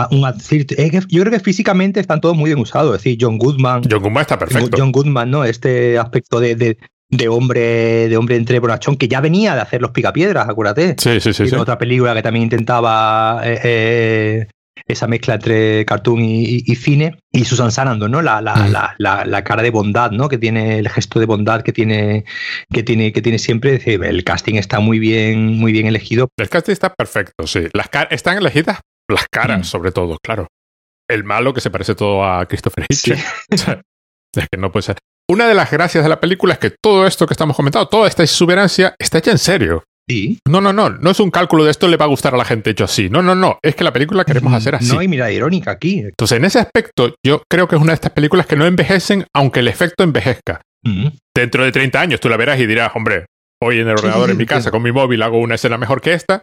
yo creo que físicamente están todos muy bien usados, es decir, John Goodman. John Goodman está perfecto. John Goodman, ¿no? Este aspecto de, de, hombre de hombre entre bonachón que ya venía de hacer los picapiedras, acuérdate. Sí, sí, sí. Otra película que también intentaba eh, eh, esa mezcla entre cartoon y, cine, y Susan Sarandon, ¿no? La, la, la, la, cara de bondad, ¿no? Que tiene el gesto de bondad que tiene, que tiene, que tiene siempre. El casting está muy bien, muy bien elegido. El casting está perfecto, sí. Las están elegidas las caras, mm. sobre todo, claro. El malo que se parece todo a Christopher Hitchens. es que no puede ser. Una de las gracias de la película es que todo esto que estamos comentando, toda esta exuberancia, está hecha en serio. No, no, no. No es un cálculo de esto le va a gustar a la gente hecho así. No, no, no. Es que la película queremos hacer así. No hay mirada irónica aquí. Entonces, en ese aspecto, yo creo que es una de estas películas que no envejecen, aunque el efecto envejezca. Dentro de 30 años tú la verás y dirás, hombre, hoy en el ordenador en mi casa con mi móvil hago una escena mejor que esta.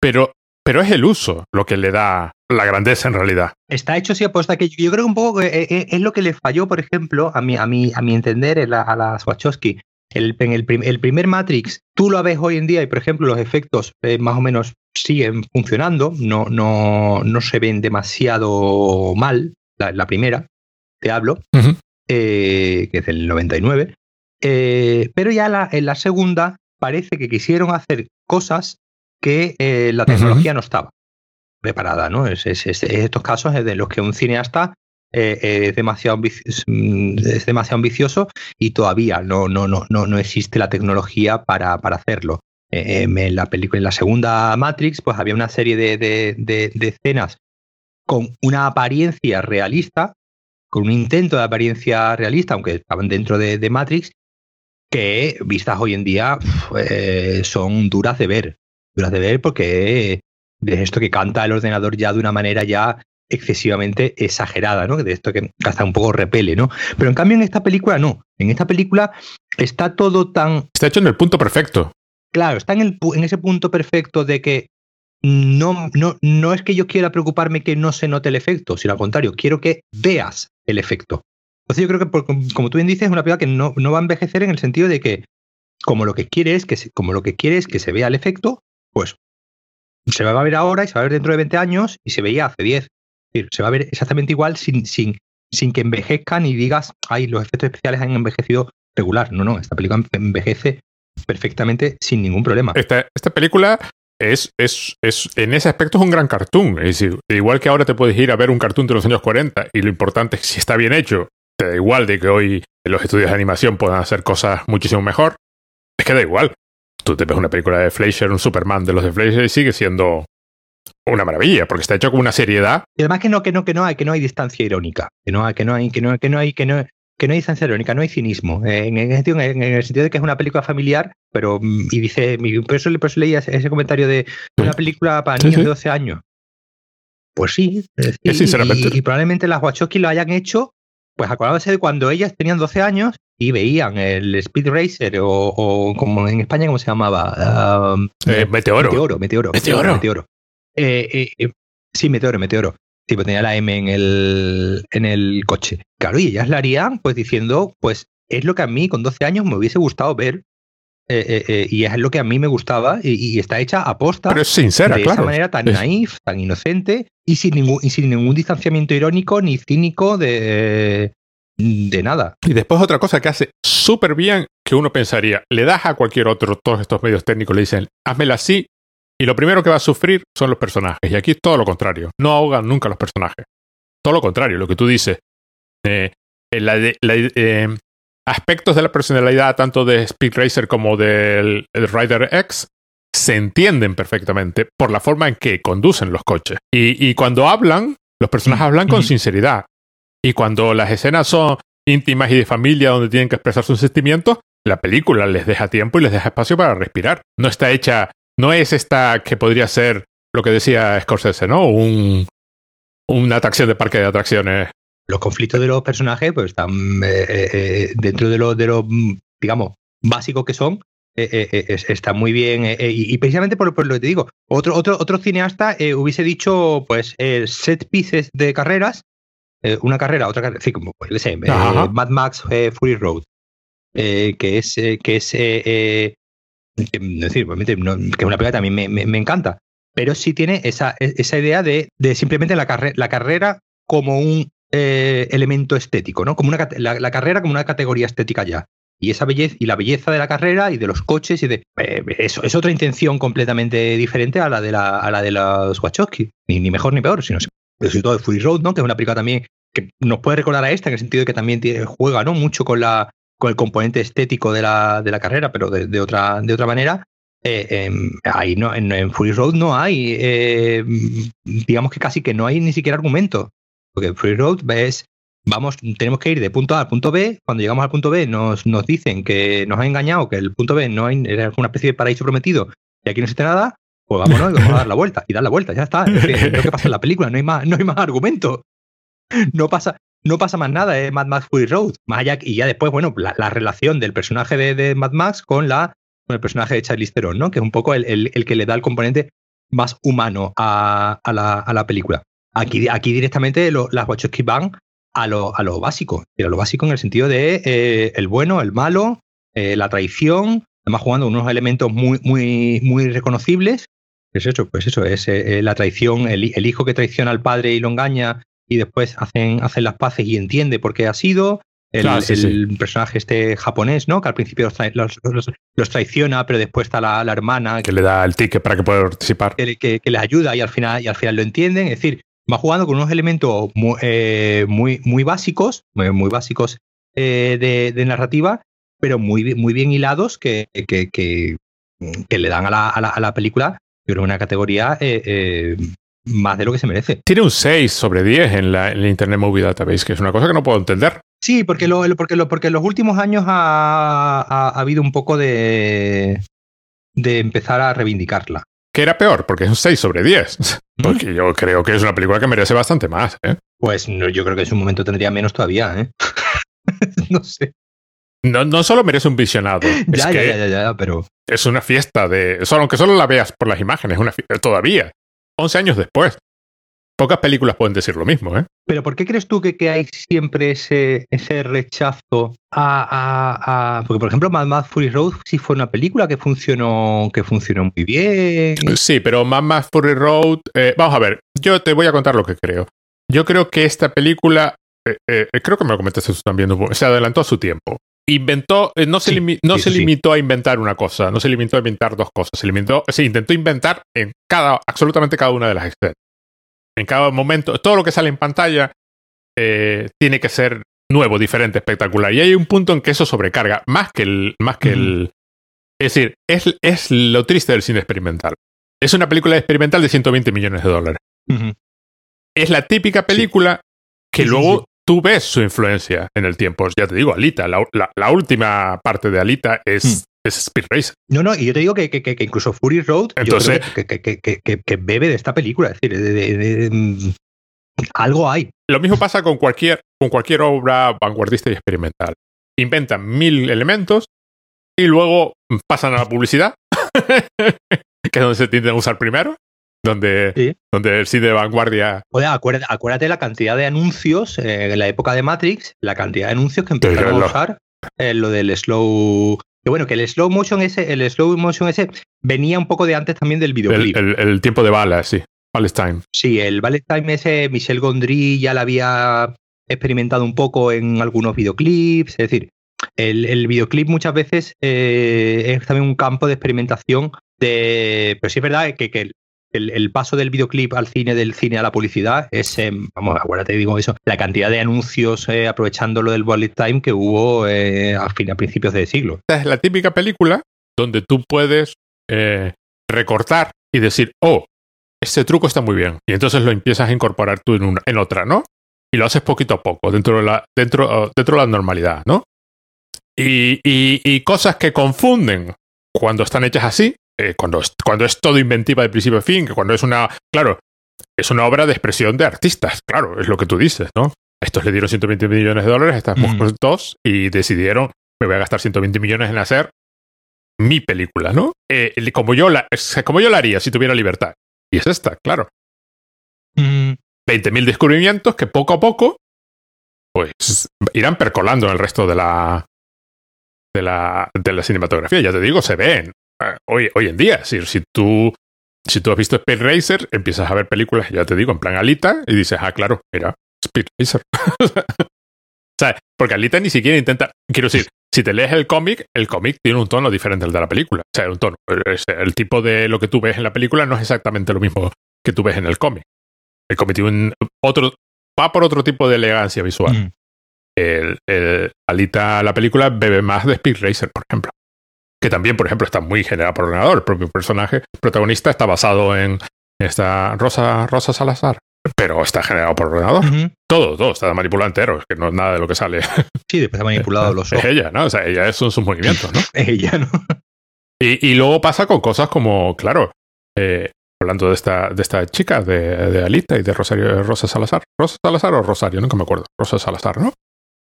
Pero, pero es el uso lo que le da la grandeza en realidad. Está hecho así aposta que yo creo que un poco eh, eh, es, lo que le falló, por ejemplo, a mi, a mi, a mi entender, a las Wachowski el, en el, primer Matrix, tú lo ves hoy en día y, por ejemplo, los efectos eh, más o menos siguen funcionando, no, no, no se ven demasiado mal, la, primera, te hablo, eh, que es del 99, eh, pero ya la, en la segunda parece que quisieron hacer cosas que la tecnología no estaba preparada, ¿no? Es, es, estos casos de los que un cineasta eh, es, demasiado mm, es demasiado ambicioso y todavía no, no, no, no, no existe la tecnología para, para hacerlo. Eh, en la película, en la segunda Matrix, pues había una serie de, de, escenas con una apariencia realista, con un intento de apariencia realista, aunque estaban dentro de, Matrix, que vistas hoy en día eh, son duras de ver. Duras de ver porque de esto que canta el ordenador ya de una manera ya excesivamente exagerada, ¿no? De esto que hasta un poco repele, ¿no? Pero en cambio en esta película no. En esta película está todo tan... Está hecho en el punto perfecto. Claro, está en, el, en ese punto perfecto de que no, no, no es que yo quiera preocuparme que no se note el efecto, sino al contrario, quiero que veas el efecto. Entonces yo creo que, como tú bien dices, es una película que no, no, va a envejecer en el sentido de que como lo que quiere que como lo que quiere es que se vea el efecto, pues se va a ver ahora y se va a ver dentro de 20 años y se veía hace 10 se va a ver exactamente igual sin, sin, sin que envejezcan y digas, ay, los efectos especiales han envejecido regular. No, no, esta película envejece perfectamente sin ningún problema. Esta, esta película es, es, es, en ese aspecto es un gran cartoon. Es igual que ahora te puedes ir a ver un cartoon de los años 40 y lo importante es que si está bien hecho, te da igual de que hoy los estudios de animación puedan hacer cosas muchísimo mejor. Es que da igual. Tú te ves una película de Fleischer, un Superman de los de Fleischer y sigue siendo una maravilla, porque está hecho con una seriedad. Y además que no, que no, que no hay, que no hay distancia irónica, que no hay, que no hay, que no, que no hay, que no, que no hay distancia irónica, no hay cinismo. En, el sentido, de que es una película familiar, pero mm, y dice, por eso, por eso leía ese, comentario de una película para niños de 12 años. Pues sí, sinceramente. Y, probablemente las Wachowski lo hayan hecho, pues acordándose de cuando ellas tenían 12 años y veían el Speed Racer o, como en España, ¿cómo se llamaba? Eh, meteoro. Meteoro, Meteoro. Meteoro. meteoro. Eh, eh, eh, sí, Meteoro, Meteoro. Pues tenía la M en el, en el coche. Claro, y ellas la harían pues diciendo, pues es lo que a mí con 12 años me hubiese gustado ver. y es lo que a mí me gustaba y, está hecha a posta. Pero es sincera, de esa manera tan naif, tan inocente y sin, ningún, y sin ningún distanciamiento irónico ni cínico de, de nada. Y después otra cosa que hace súper bien que uno pensaría, le das a cualquier otro todos estos medios técnicos, le dicen, házmela así y lo primero que va a sufrir son los personajes. Y aquí es todo lo contrario. No ahogan nunca los personajes. todo lo contrario, lo que tú dices. Eh, la, eh, aspectos de la personalidad tanto de Speed Racer como del Rider X se entienden perfectamente por la forma en que conducen los coches. Y, cuando hablan, los personajes hablan con sinceridad. Y cuando las escenas son íntimas y de familia donde tienen que expresar sus sentimientos, la película les deja tiempo y les deja espacio para respirar. No está hecha, no es esta que podría ser lo que decía Scorsese, ¿no? Un, una atracción de parque de atracciones. Los conflictos de los personajes, pues están eh, eh, eh, dentro de lo, de lo, mm, digamos, básicos que son, está muy bien. y, precisamente por, lo que te digo, otro, otro, otro cineasta hubiese dicho, pues, set pieces de carreras, una carrera, otra carrera, sí, como, pues, Mad Max Fury Road, que es, que es, decir, que es una película que también me, me encanta pero sí tiene esa, e, esa idea de, simplemente la, la carrera como un eh, elemento estético, ¿no? Como una, la, carrera como una categoría estética ya. Y esa belleza, y la belleza de la carrera y de los coches y de. Eh, eso es otra intención completamente diferente a la de la, a la de los Wachowski. Ni, ni mejor ni peor, sino sobre todo de Fury Road, ¿no? Que es una película también que nos puede recordar a esta, en el sentido de que también juega, ¿no? Mucho con la con el componente estético de la, de la carrera, pero de, otra, de otra manera. Eh, em, ahí no, en, Fury Road no hay, eh, digamos que casi que no hay ni siquiera argumento. Porque en Fury Road ves, vamos, tenemos que ir de punto A al punto B. Cuando llegamos al punto B nos, nos dicen que nos han engañado, que el punto B no hay, era una especie de paraíso prometido y aquí no existe nada. Pues vámonos y vamos a dar la vuelta. Y dar la vuelta, ya está. Es lo que pasa en la película, no hay más, no hay más argumento. No pasa, no pasa más nada, es Mad Max Fury Road. Más allá, y ya después, bueno, la, relación del personaje de, de, Mad Max con la con el personaje de Charlize Theron, ¿no? Que es un poco el, que le da el componente más humano a, la, película. Aquí, aquí directamente las Wachowski van a lo, a lo básico, a lo básico en el sentido de eh, el bueno, el malo, eh, la traición, además jugando unos elementos muy, muy, muy reconocibles. Es eso, pues eso, es eh, la traición, el, hijo que traiciona al padre y lo engaña y después hacen, hacen las paces y entiende por qué ha sido, el, personaje este japonés, ¿no? Que al principio los, traiciona, pero después está la, hermana. Que le da el ticket para que pueda participar. Que, le ayuda y al, final, y al final lo entienden. Es decir, va jugando con unos elementos muy, eh, muy, básicos, muy, básicos eh, de, narrativa, pero muy, muy bien hilados que, que, le dan a la, a la, película, yo creo, una categoría eh, más de lo que se merece. Tiene un 6 sobre 10 en la, en Internet Movie Database, que es una cosa que no puedo entender. Sí, porque, lo, porque, lo, porque en los últimos años ha, ha, habido un poco de, de empezar a reivindicarla. Que era peor, porque es un 6 sobre 10. Porque yo creo que es una película que merece bastante más. ¿eh? Pues no, yo creo que en su momento tendría menos todavía. ¿eh? no sé. No, no solo merece un visionado. ya, ya, ya, ya, pero. Es una fiesta de. Solo, aunque solo la veas por las imágenes, una fiesta, todavía. 11 años después. Pocas películas pueden decir lo mismo, ¿eh? Pero ¿por qué crees tú que, que hay siempre ese, ese rechazo a, a, Porque, por ejemplo, Mad Max Fury Road sí fue una película que funcionó, que funcionó muy bien. Sí, pero Mad Max Fury Road... Eh, vamos a ver, yo te voy a contar lo que creo. Yo creo que esta película... Eh, eh, creo que me lo comentaste tú también, se adelantó a su tiempo. Inventó, no se, no se limitó a inventar una cosa, no se limitó a inventar dos cosas, se, limitó, se intentó inventar en cada, absolutamente cada una de las escenas en cada momento, todo lo que sale en pantalla eh, tiene que ser nuevo, diferente, espectacular. Y hay un punto en que eso sobrecarga, más que el. Más que el es decir, es, es, lo triste del cine experimental. Es una película experimental de 120 millones de dólares. Es la típica película que luego tú ves su influencia en el tiempo. Ya te digo, Alita, la, última parte de Alita es, mm. Speed Racer. No, no, y yo te digo que, que, incluso Fury Road Entonces, que, bebe de esta película. Es decir, de, mm, algo hay. Lo mismo pasa con cualquier, con cualquier obra vanguardista y experimental. Inventan mil elementos y luego pasan a la publicidad, que es donde se tienden a usar primero donde, donde el cine de vanguardia. Oye, acuérdate, acuérdate, la cantidad de anuncios eh, en la época de Matrix, la cantidad de anuncios que empezaron a usar eh, lo del slow. Que bueno, que el slow motion ese, el slow motion ese venía un poco de antes también del videoclip. El, tiempo de bala, sí. Palestine. Sí, el Palestine ese, Michel Gondry ya lo había experimentado un poco en algunos videoclips. Es decir, el, videoclip muchas veces eh, es también un campo de experimentación de. Pero sí es verdad que, que el, paso del videoclip al cine, del cine a la publicidad, es, eh, vamos, acuérdate, digo eso, la cantidad de anuncios eh, aprovechando lo del bullet time que hubo eh, a, fin, a principios de siglo. Es la típica película donde tú puedes recortar y decir, oh, este truco está muy bien. Y entonces lo empiezas a incorporar tú en, una, en otra, ¿no? Y lo haces poquito a poco, dentro de la, dentro, dentro de la normalidad, ¿no? Y, y, cosas que confunden cuando están hechas así, eh, cuando, es, cuando es todo inventiva de principio a fin, que cuando es una, claro, es una obra de expresión de artistas, claro, es lo que tú dices, ¿no? A estos le dieron 120 millones de dólares, estas mm. dos, y decidieron, me voy a gastar 120 millones en hacer mi película, ¿no? Eh, como, yo la, como yo la haría si tuviera libertad. Y es esta, claro. 20.000 descubrimientos que poco a poco pues irán percolando en el resto de la, de la, de la cinematografía. Ya te digo, se ven hoy, hoy en día. Si, si, tú, si tú has visto Speed Racer, empiezas a ver películas, ya te digo, en plan Alita, y dices, ah, claro, era Speed Racer. o sea, porque Alita ni siquiera intenta. Quiero decir, si te lees el cómic, el cómic tiene un tono diferente al de la película. O sea, un tono. El tipo de lo que tú ves en la película no es exactamente lo mismo que tú ves en el cómic. El cómic tiene un otro. va por otro tipo de elegancia visual. Mm. El, el, Alita, la película, bebe más de Speed Racer, por ejemplo. Que también, por ejemplo, está muy generado por ordenador. El propio personaje protagonista está basado en esta Rosa, Rosa Salazar pero está generado por ordenador. Todo, todo está manipulado entero, es que no es nada de lo que sale. Sí, después ha manipulado los ojos. Es ella, ¿no? O sea, ella son sus movimientos, ¿no? es ella, ¿no? Y, y, luego pasa con cosas como, claro, eh, hablando de esta, de esta chica, de, de, Alita y de Rosario, Rosa Salazar. ¿Rosa Salazar o Rosario? Nunca me acuerdo. Rosa Salazar, ¿no?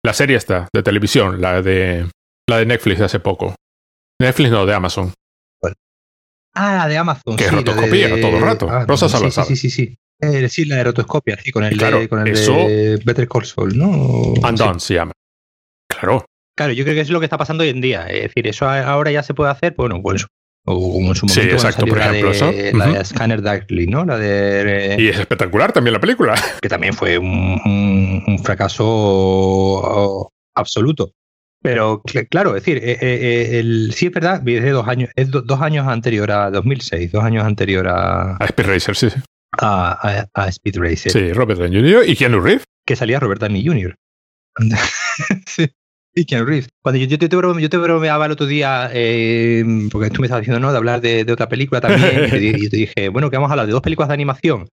La serie esta, de televisión, la de, la de Netflix de hace poco. Netflix no, de Amazon. Ah, la de Amazon. Que sí, rotoscopía todo el rato. Ah, Rosa Salazar. Sí, sí, sí. sí. Eh, sí, la erotoscopia, sí, con el, de, con el de Better Call Saul, ¿no? Andon se llama. Claro. Claro, yo creo que es lo que está pasando hoy en día. Es decir, eso ahora ya se puede hacer, bueno, pues o como en su momento sí, exacto, por ejemplo, la de, eso. La de Scanner Darkly, ¿no? La de, y es espectacular también la película. Que también fue un, un, fracaso absoluto. Pero claro, es decir, eh, eh, el, sí es verdad, es de dos años, es dos años anterior a 2006, dos años anterior a... A Speed Racer, sí, sí a, Speed Racer. Sí, Robert Downey Jr. y Keanu Reeves. Que salía Robert Downey Jr. sí. Y Keanu Reeves. Cuando yo, te, yo te bromeaba el otro día, eh, porque tú me estabas diciendo, ¿no? De hablar de, otra película también. y yo te dije, bueno, que vamos a hablar de dos películas de animación.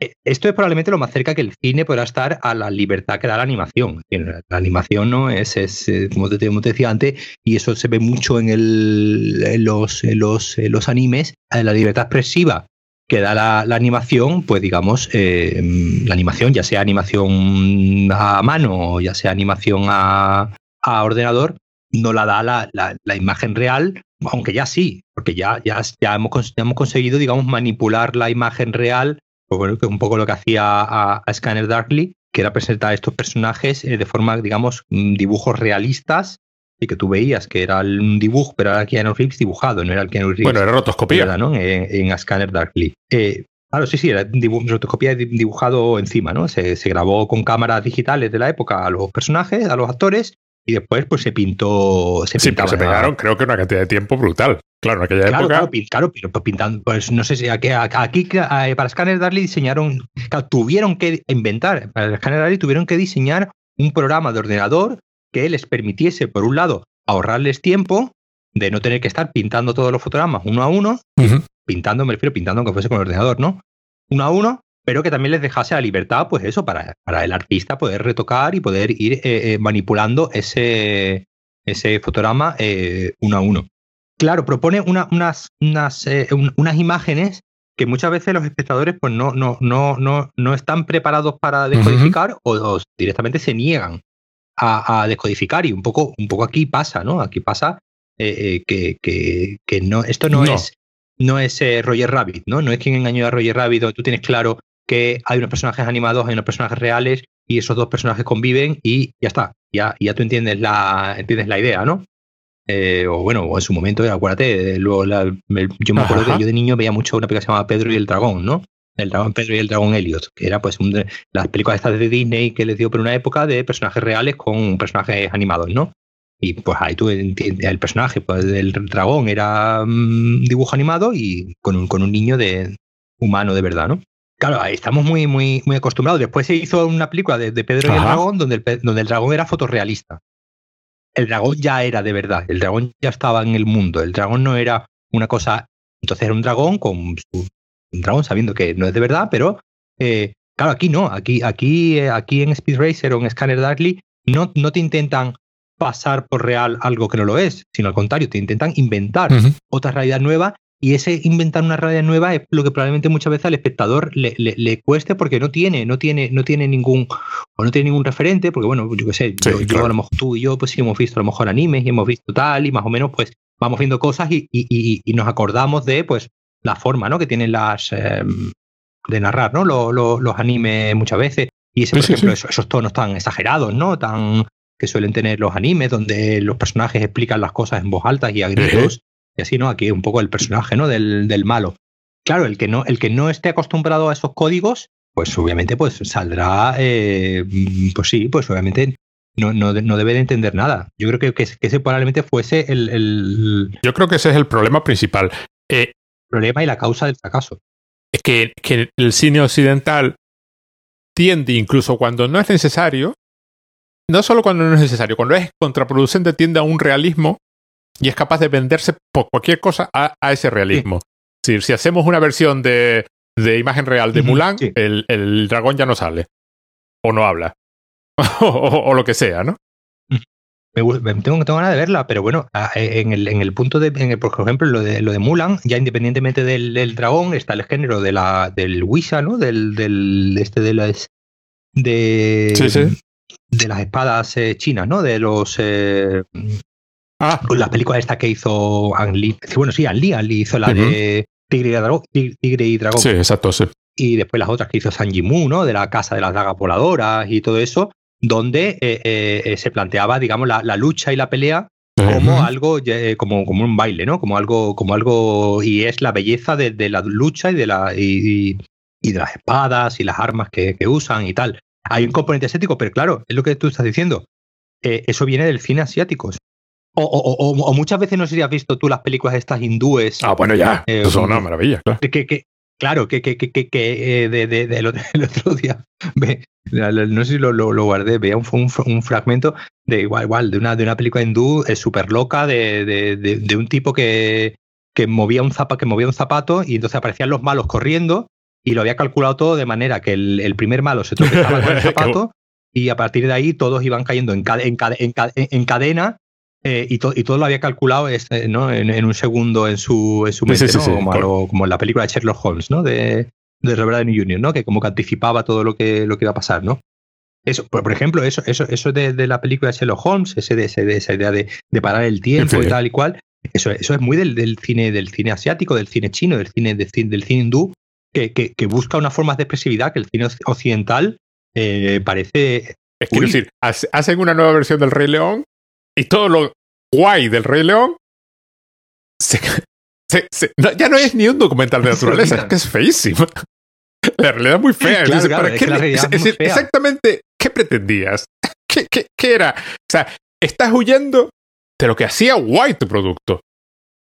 Eh, esto es probablemente lo más cerca que el cine podrá estar a la libertad que da la animación. La animación no es, es eh, como, te, decía antes, y eso se ve mucho en, los, los, los animes, la libertad expresiva que da la, animación, pues digamos, eh, la animación, ya sea animación a mano o ya sea animación a, ordenador, no la da la, la, imagen real, aunque ya sí, porque ya, ya, ya, hemos, hemos conseguido, digamos, manipular la imagen real, bueno, que un poco lo que hacía a, a Scanner Darkly, que era presentar estos personajes eh, de forma, digamos, mm, dibujos realistas y que tú veías que era un dibujo, pero era Keanu Reeves dibujado, no era el Keanu Reeves. Bueno, era rotoscopía. ¿no? En, en Scanner Darkly. Eh, claro, sí, sí, era rotoscopía dibujado encima, ¿no? Se, se, grabó con cámaras digitales de la época a los personajes, a los actores, y después pues se pintó. Se sí, pero se pegaron, creo que una cantidad de tiempo brutal. Claro, en aquella claro, época. Claro, pero pues, pintando, pues no sé si aquí, aquí para Scanner Darkly diseñaron, tuvieron que inventar, para Scanner Darkly tuvieron que diseñar un programa de ordenador que les permitiese, por un lado, ahorrarles tiempo de no tener que estar pintando todos los fotogramas uno a uno, pintando, me refiero pintando aunque fuese con el ordenador, ¿no? Uno a uno, pero que también les dejase la libertad, pues eso, para, para el artista poder retocar y poder ir eh, eh, manipulando ese, ese fotograma eh, uno a uno. Claro, propone unas, unas, unas imágenes que muchas veces los espectadores pues no, no, no, no, no están preparados para decodificar o, directamente se niegan a, descodificar y un poco, un poco aquí pasa, ¿no? Aquí pasa eh, que, que, no, esto no, es, no es eh, Roger Rabbit, ¿no? No es quien engañó a Roger Rabbit, donde tú tienes claro que hay unos personajes animados, hay unos personajes reales y esos dos personajes conviven y ya está, ya, ya tú entiendes la, entiendes la idea, ¿no? o bueno, en su momento, acuérdate, luego yo me acuerdo que yo de niño veía mucho una película que se llamaba Pedro y el Dragón, ¿no? El dragón Pedro y el dragón Elliot, que era pues las películas estas de Disney que les dio por una época de personajes reales con personajes animados, ¿no? Y pues ahí tú entiendes el personaje pues, del dragón era mm, dibujo animado y con un, con un niño de, humano de verdad, ¿no? Claro, ahí estamos muy, muy, muy acostumbrados. Después se hizo una película de, Pedro y el dragón donde el, donde el dragón era fotorrealista. El dragón ya era de verdad, el dragón ya estaba en el mundo, el dragón no era una cosa, entonces era un dragón con su, un dragón sabiendo que no es de verdad, pero eh, claro, aquí no, aquí, aquí, eh, aquí en Speed Racer o en Scanner Darkly no, no te intentan pasar por real algo que no lo es, sino al contrario, te intentan inventar otra realidad nueva y ese inventar una realidad nueva es lo que probablemente muchas veces al espectador le, le, cueste porque no tiene, no tiene, no tiene ningún, o no tiene ningún referente, porque bueno, yo qué sé, yo, a lo mejor tú y yo pues sí hemos visto a lo mejor animes y hemos visto tal, y más o menos pues vamos viendo cosas y, y, y nos acordamos de pues la forma ¿no? que tienen las em, de narrar, ¿no? los animes muchas veces. Y ese, por ejemplo, Esos, tonos tan exagerados, ¿no? Tan que suelen tener los animes, donde los personajes explican las cosas en voz alta y a gritos. Y así, ¿no? Aquí un poco el personaje, ¿no? Del, del, malo. Claro, el que, no, el que no esté acostumbrado a esos códigos, pues obviamente pues saldrá, eh, pues sí, pues obviamente no, no, no, debe de entender nada. Yo creo que, que, ese probablemente fuese el, el, Yo creo que ese es el problema principal. Eh, problema y la causa del fracaso. Es que, que el cine occidental tiende, incluso cuando no es necesario, no solo cuando no es necesario, cuando es contraproducente, tiende a un realismo y es capaz de venderse por cualquier cosa a, ese realismo. Si, si hacemos una versión de, de imagen real de Mulan, el, el, dragón ya no sale. O no habla. o, lo que sea, ¿no? Me, tengo, tengo ganas de verla, pero bueno, e, en el, en el punto de, en por ejemplo, lo de, lo de Mulan, ya independientemente del, dragón, está el género de la, del Wisha, ¿no? Del, del este de las de, de las espadas eh, chinas, ¿no? De los eh, Ah. La película esta que hizo Ang Lee. Bueno, sí, Ang Lee, Ang Lee hizo la de Tigre y, Dragón, Tigre y Dragón. Sí, exacto, sí. Y después las otras que hizo San Jimu, ¿no? De la Casa de las Dagas Voladoras y todo eso, donde eh, eh, se planteaba, digamos, la, lucha y la pelea como algo, eh, como, como un baile, ¿no? Como algo, como algo, y es la belleza de, la lucha y de, la, y, de las espadas y las armas que, usan y tal. Hay un componente estético, pero claro, es lo que tú estás diciendo. eso viene del cine asiático. O, muchas veces no sé si has visto tú las películas estas hindúes. Ah, bueno, ya. Eh, eso es una maravilla, claro. Que, claro, que, que, que, que eh, de, de, el otro día, no sé si lo, lo, guardé, veía un, un, fragmento de igual, igual, de una, de una película hindú eh, súper loca de, de, un tipo que, que, movía un zapato, que movía un zapato y entonces aparecían los malos corriendo y lo había calculado todo de manera que el, el primer malo se tropezaba con el zapato y a partir de ahí todos iban cayendo en, en, en cadena eh, y, y, todo lo había calculado este, ¿no? en, un segundo en su, en su mente, como, como, en la película de Sherlock Holmes, ¿no? De, de Robert Downey Jr., ¿no? Que como que anticipaba todo lo que, lo que iba a pasar, ¿no? Eso, por, ejemplo, eso, eso, eso de, de, la película de Sherlock Holmes, ese de, esa idea de, de, parar el tiempo y tal y cual, eso, eso es muy del, del, cine, del cine asiático, del cine chino, del cine, del cine, del cine hindú, que, que, que, busca unas formas de expresividad que el cine occidental eh, parece. Es quiero decir, hacen una nueva versión del Rey León y todo lo guay del Rey León ya no es ni un documental de naturaleza, es que es feísimo. La realidad es muy fea. Exactamente, ¿qué pretendías? ¿Qué, ¿Qué, qué, era? O sea, estás huyendo de lo que hacía guay tu producto. O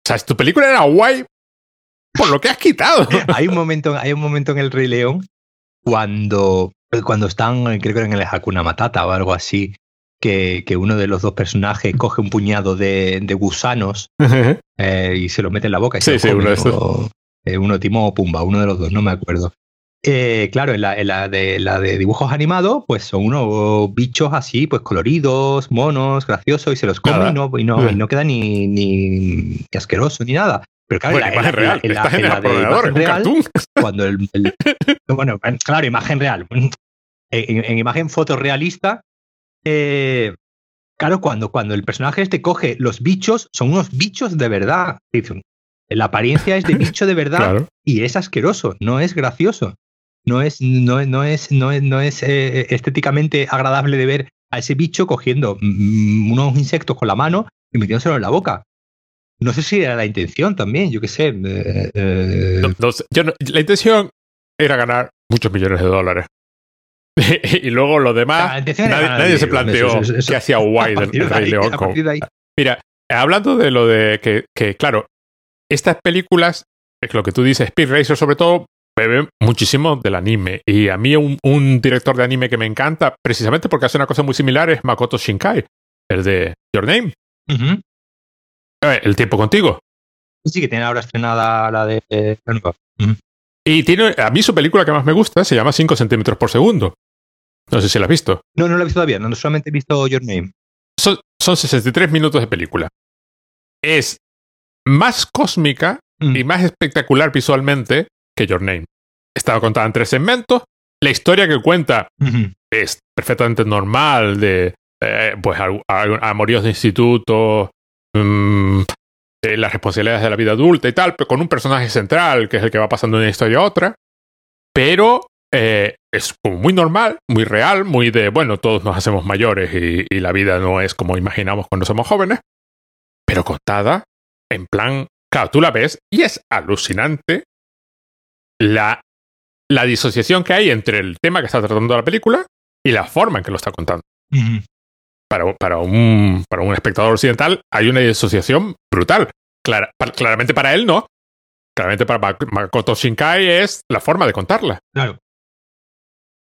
sea, tu película era guay por lo que has quitado. hay, un momento, hay un momento en El Rey León cuando, cuando están, creo que en el Hakuna Matata o algo así, que, uno de los dos personajes coge un puñado de, gusanos eh, y se lo mete en la boca. Y sí, sí, uno de eh, uno Timo o Pumba, uno de los dos, no me acuerdo. Eh, claro, en la, de, la de dibujos animados, pues son unos bichos así, pues coloridos, monos, graciosos, y se los comen y no, y no, y no queda ni, ni, asqueroso ni nada. Pero claro, bueno, imagen real, en la, de real, cuando el, bueno, claro, imagen real. En, en, imagen fotorrealista, eh, claro, cuando, cuando el personaje este coge los bichos, son unos bichos de verdad. La apariencia es de bicho de verdad y es asqueroso, no es gracioso. No es, no, no es, no es, no es eh, estéticamente agradable de ver a ese bicho cogiendo mm, unos insectos con la mano y metiéndoselo en la boca. No sé si era la intención también, yo qué sé. Eh, la intención era ganar muchos millones de dólares. y luego lo demás, nadie, se planteó qué hacía guay del Rey León. Mira, hablando de lo de que, que, claro, estas películas, es lo que tú dices, Speed Racer sobre todo, bebe muchísimo del anime. Y a mí un, un, director de anime que me encanta, precisamente porque hace una cosa muy similar, es Makoto Shinkai, el de Your Name. Uh -huh. el tiempo contigo. Sí, que tiene ahora estrenada la de... Eh, uh -huh. Y tiene, a mí su película que más me gusta se llama 5 centímetros por segundo. No sé si la has visto. No, no la he visto todavía, no, solamente he visto Your Name. Son, son 63 minutos de película. Es más cósmica mm. y más espectacular visualmente que Your Name. Estaba contada en tres segmentos. La historia que cuenta es perfectamente normal de eh, pues amoríos de instituto, mmm, eh, las responsabilidades de la vida adulta y tal, pero con un personaje central que es el que va pasando de una historia a otra. Pero eh, es como muy normal, muy real, muy de, bueno, todos nos hacemos mayores y, y, la vida no es como imaginamos cuando somos jóvenes, pero contada en plan, claro, tú la ves y es alucinante la, la disociación que hay entre el tema que está tratando la película y la forma en que lo está contando. Uh -huh. para, para, un, para un espectador occidental hay una disociación brutal. Clara, para, claramente para él no. Claramente para Makoto Shinkai es la forma de contarla. Claro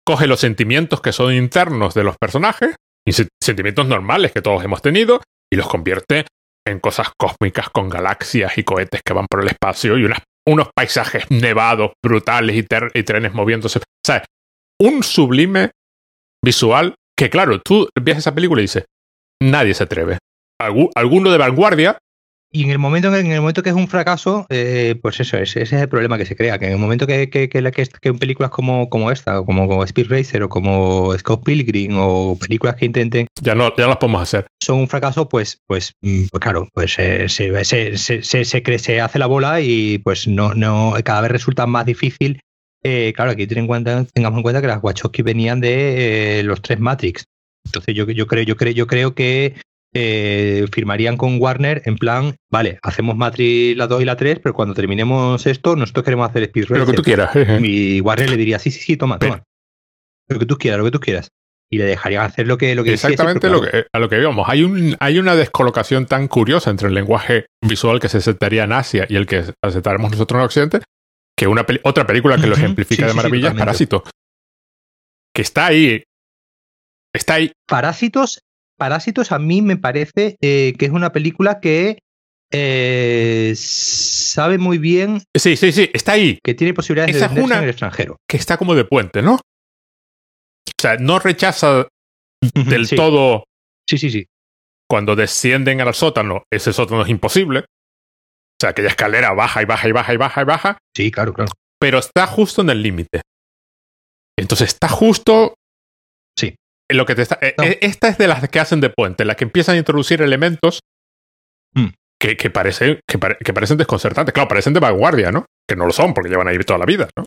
coge los sentimientos que son internos de los personajes, y sentimientos normales que todos hemos tenido, y los convierte en cosas cósmicas con galaxias y cohetes que van por el espacio y unos paisajes nevados brutales y, trenes moviéndose. O sea, un sublime visual que, claro, tú ves esa película y dices, nadie se atreve. Algu alguno de vanguardia y en el momento en el momento que es un fracaso, eh, pues eso, ese, ese, es el problema que se crea, que en el momento que, que, que, que, que películas como, como esta, como, como Speed Racer o como Scott Pilgrim o películas que intenten... Ya no, ya las podemos hacer. Son un fracaso, pues, pues, pues claro, pues eh, se, se, se, se, se hace la bola y pues no, no cada vez resulta más difícil. Eh, claro, aquí ten en cuenta, tengamos en cuenta que las Wachowski venían de los tres Matrix. Entonces yo, yo creo, yo creo, yo creo que eh, firmarían con Warner en plan, vale, hacemos Matrix la 2 y la 3, pero cuando terminemos esto, nosotros queremos hacer Speed Racer. Lo que tú quieras. Y Warner le diría, sí, sí, sí, toma, toma. Lo que tú quieras, lo que tú quieras. Y le dejarían hacer lo que, lo que Exactamente lo que, a lo que vemos. Hay, un, hay una descolocación tan curiosa entre el lenguaje visual que se aceptaría en Asia y el que aceptaremos nosotros en Occidente, que una peli otra película que lo ejemplifica sí, de maravilla sí, sí, es Parásito. Que está ahí. Está ahí. Parásitos Parásitos a mí me parece eh, que es una película que eh, sabe muy bien. Sí, sí, sí, está ahí. Que tiene posibilidades Esa de venderse una en el extranjero. Que está como de puente, ¿no? O sea, no rechaza del sí. todo. Sí, sí, sí. Cuando descienden al sótano, ese sótano es imposible. O sea, aquella escalera baja y baja y baja y baja y baja. Sí, claro, claro. Pero está justo en el límite. Entonces está justo lo que te está, no. esta es de las que hacen de puente, las que empiezan a introducir elementos mm. que, que, parece, que, pare, que, parecen desconcertantes. Claro, parecen de vanguardia, ¿no? Que no lo son, porque llevan ahí toda la vida, ¿no?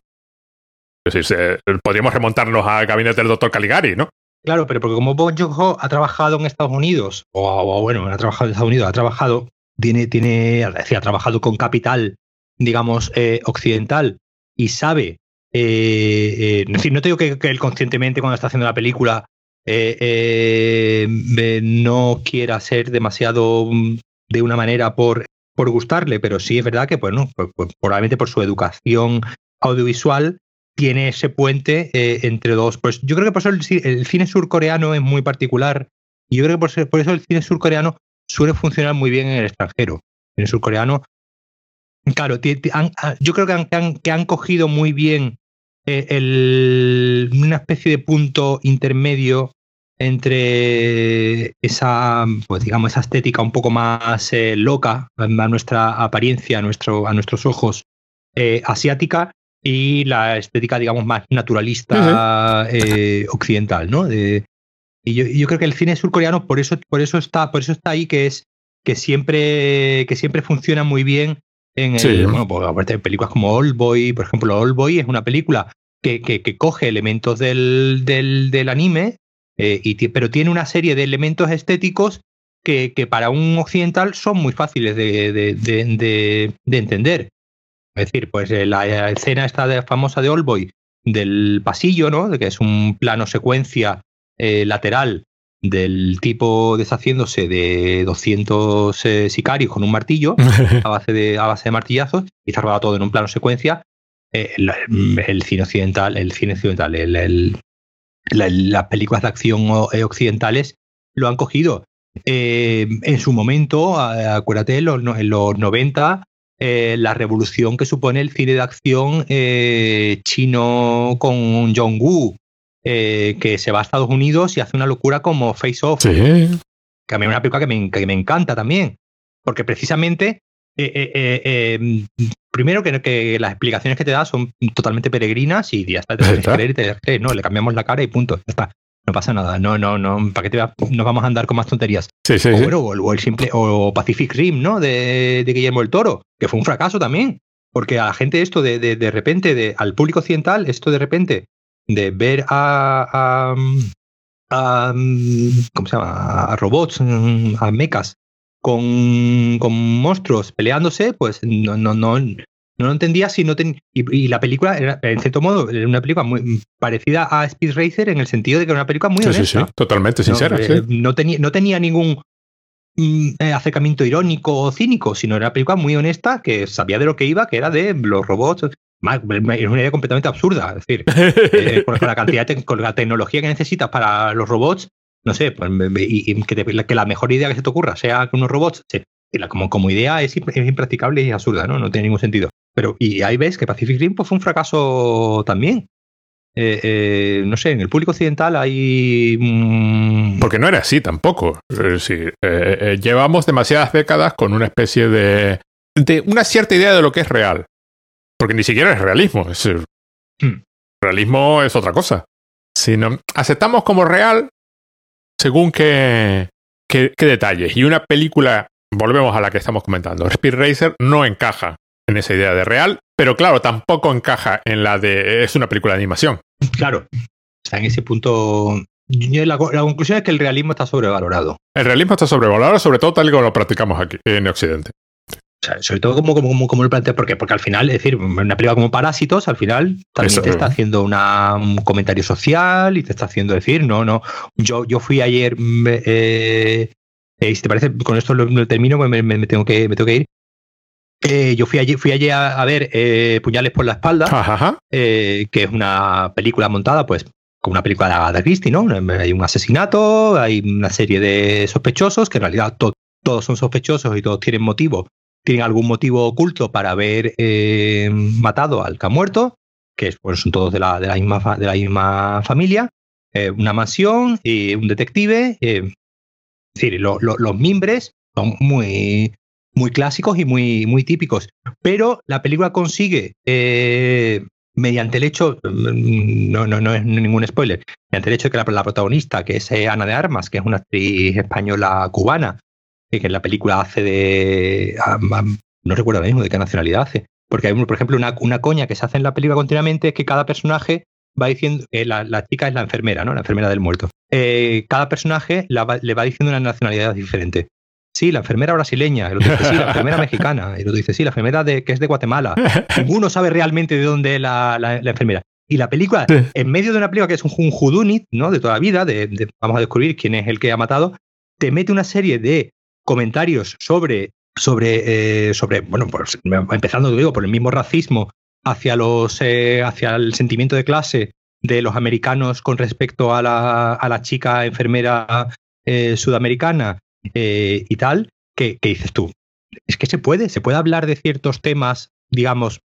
Es decir, se, podríamos remontarnos al gabinete del doctor Caligari, ¿no? Claro, pero porque como Bon Joon-ho ha trabajado en Estados Unidos, o, o, bueno, ha trabajado en Estados Unidos, ha trabajado, tiene, tiene, decir, ha trabajado con capital, digamos, eh, occidental, y sabe, eh, eh, es decir, no te digo que, que él conscientemente cuando está haciendo la película eh, eh, no quiera ser demasiado mm, de una manera por, por gustarle, pero sí es verdad que, pues, no, pues, probablemente por su educación audiovisual tiene ese puente eh, entre dos. Pues yo creo que por eso el, cine surcoreano es muy particular y yo creo que por, por, eso el cine surcoreano suele funcionar muy bien en el extranjero. El cine surcoreano, claro, han, yo creo que han, que han cogido muy bien eh, el, una especie de punto intermedio entre esa, pues digamos, esa estética un poco más eh, loca a nuestra apariencia, a, nuestro, a nuestros ojos eh, asiática y la estética, digamos, más naturalista uh -huh. occidental, ¿no? De, y yo, yo, creo que el cine surcoreano por eso, por eso está, por eso está ahí, que es que siempre, que siempre funciona muy bien en el, sí. bueno, pues, aparte de películas como Old Boy, por ejemplo, Old Boy es una película que, que, que coge elementos del, del, del anime, eh, y pero tiene una serie de elementos estéticos que, que para un occidental son muy fáciles de, de, de, de entender. Es decir, pues eh, la escena esta de, famosa de Old Boy del pasillo, ¿no? De que es un plano secuencia eh, lateral del tipo deshaciéndose de 200 eh, sicarios con un martillo a base, de, a base de martillazos y está rodado todo en un plano secuencia. el cine occidental, el cine occidental, el, las películas de acción occidentales lo han cogido. en su momento, acuérdate, en los, en los 90, la revolución que supone el cine de acción chino con Jong-woo, que se va a Estados Unidos y hace una locura como Face Off. Sí que a mí es una película que me, que me encanta también, porque precisamente, eh, eh, eh, primero que, que, las explicaciones que te da son totalmente peregrinas y ya está, te creer y te creer, no, le cambiamos la cara y punto, ya está. No pasa nada, no, no, no, ¿para qué te nos vamos a andar con más tonterías? Sí, sí, o, o, el simple, o Pacific Rim, ¿no? De, de, Guillermo el Toro, que fue un fracaso también, porque a la gente esto de, de, de repente, de, al público occidental, esto de repente, de ver a, a, ¿cómo se llama? a robots, a mechas, con, con monstruos peleándose, pues no, no, no, no lo entendía si no ten... y, la película era, en cierto modo era una película muy parecida a Speed Racer en el sentido de que era una película muy honesta. Sí, sí, totalmente sincera. No, eh, no, tenía, no tenía ningún mm, eh, acercamiento irónico o cínico, sino era una película muy honesta que sabía de lo que iba, que era de los robots es una idea completamente absurda. Es decir, eh, con, la cantidad de con la tecnología que necesitas para los robots, no sé, pues, y, que, la mejor idea que se te ocurra sea que unos robots, como, como idea es, impracticable y absurda, ¿no? No tiene ningún sentido. Pero, y ahí ves que Pacific Rim pues, fue un fracaso también. Eh, eh, no sé, en el público occidental hay... Mm, Porque no era así tampoco. llevamos demasiadas décadas con una especie de, de una cierta idea de lo que es real. Porque ni siquiera es realismo. Es, hmm. Realismo es otra cosa. Sino, aceptamos como real según qué, qué, detalles. Y una película, volvemos a la que estamos comentando, Speed Racer no encaja en esa idea de real, pero claro, tampoco encaja en la de es una película de animación. Claro, está en ese punto. La, la, conclusión es que el realismo está sobrevalorado. El realismo está sobrevalorado, sobre todo tal y como lo practicamos aquí en Occidente sobre todo como, como, como lo planteas, porque, porque al final, es decir, una película como Parásitos, al final también te está haciendo una, un comentario social y te está haciendo decir, no, no, yo, yo fui ayer, mm, eh, eh, si te parece, con esto lo, termino, pues me, me, tengo que, me tengo que ir. Eh, yo fui ayer, fui ayer a, ver eh, Puñales por la espalda, eh, que es una película montada, pues, como una película de Agatha Christie, ¿no? Hay un asesinato, hay una serie de sospechosos, que en realidad todos son sospechosos y todos tienen motivo tienen algún motivo oculto para haber eh, matado al que ha muerto, que bueno, son todos de la, de la, misma, de la misma familia, eh, una mansión y un detective. Eh, es decir, los mimbres son muy, muy clásicos y muy, muy típicos. Pero la película consigue, mediante el hecho, mm, no, no, no es ningún spoiler, mediante el hecho de que la protagonista, que es Ana de Armas, que es una actriz española cubana, que en la película hace de. Ah, no recuerdo ahora mismo de qué nacionalidad hace. Porque hay, por ejemplo, una, una coña que se hace en la película continuamente es que cada personaje va diciendo. la, la, chica es la enfermera, ¿no? La enfermera del muerto. Eh, cada personaje le va diciendo una nacionalidad diferente. Sí, la enfermera brasileña, el otro dice sí, la enfermera mexicana, el otro dice sí, la enfermera de, que es de Guatemala. Ninguno sabe realmente de dónde es la, la, enfermera. Y la película, en medio de una película que es un, un ¿no? De toda la vida, de, vamos a descubrir quién es el que ha matado, te mete una serie de comentarios sobre, sobre, eh, sobre bueno, pues empezando, digo, por el mismo racismo hacia, los, eh, hacia el sentimiento de clase de los americanos con respecto a la, a la chica enfermera eh, sudamericana y tal, que, dices tú, es que se puede, se puede hablar de ciertos temas, digamos,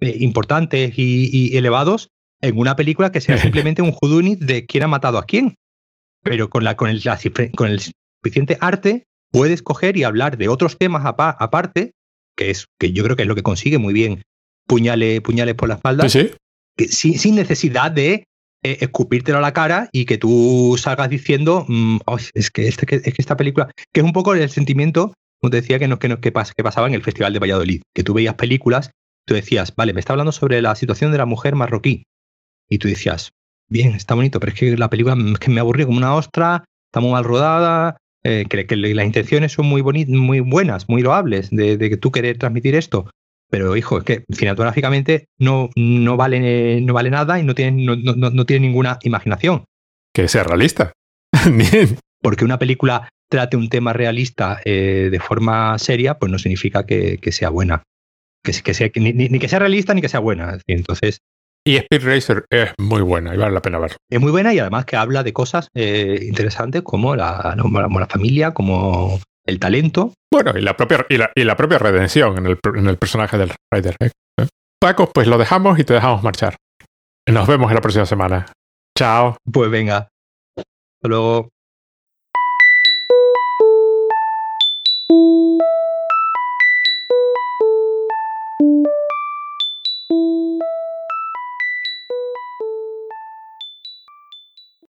importantes y, elevados en una película que sea simplemente un judunit de quién ha matado a quién, pero con, la, con, el, con el suficiente arte puedes coger y hablar de otros temas aparte, que es que yo creo que es lo que consigue muy bien puñales, puñales por la espalda, sin, necesidad de eh, escupírtelo a la cara y que tú salgas diciendo, mm, es, que este, es que esta película, que es un poco el sentimiento, como te decía, que, no, que, pasaba en el Festival de Valladolid, que tú veías películas, tú decías, vale, me está hablando sobre la situación de la mujer marroquí, y tú decías, bien, está bonito, pero es que la película es que me aburrió como una ostra, está muy mal rodada, eh, que, las intenciones son muy, muy buenas, muy loables de, que tú quieres transmitir esto, pero hijo, es que cinematográficamente no, no, vale, no vale nada y no tiene, no, no, tiene ninguna imaginación. Que sea realista. Porque una película trate un tema realista eh, de forma seria, pues no significa que, sea buena. que, que sea, ni, ni, que sea realista ni que sea buena. entonces. Y Speed Racer es muy buena y vale la pena verlo. Es muy buena y además que habla de cosas eh, interesantes como la, como la familia, como el talento. Bueno, y la propia, y la, y la propia redención en el, en el, personaje del Rider. ¿eh? Paco, pues lo dejamos y te dejamos marchar. Nos vemos en la próxima semana. Chao. Pues venga. Hasta luego.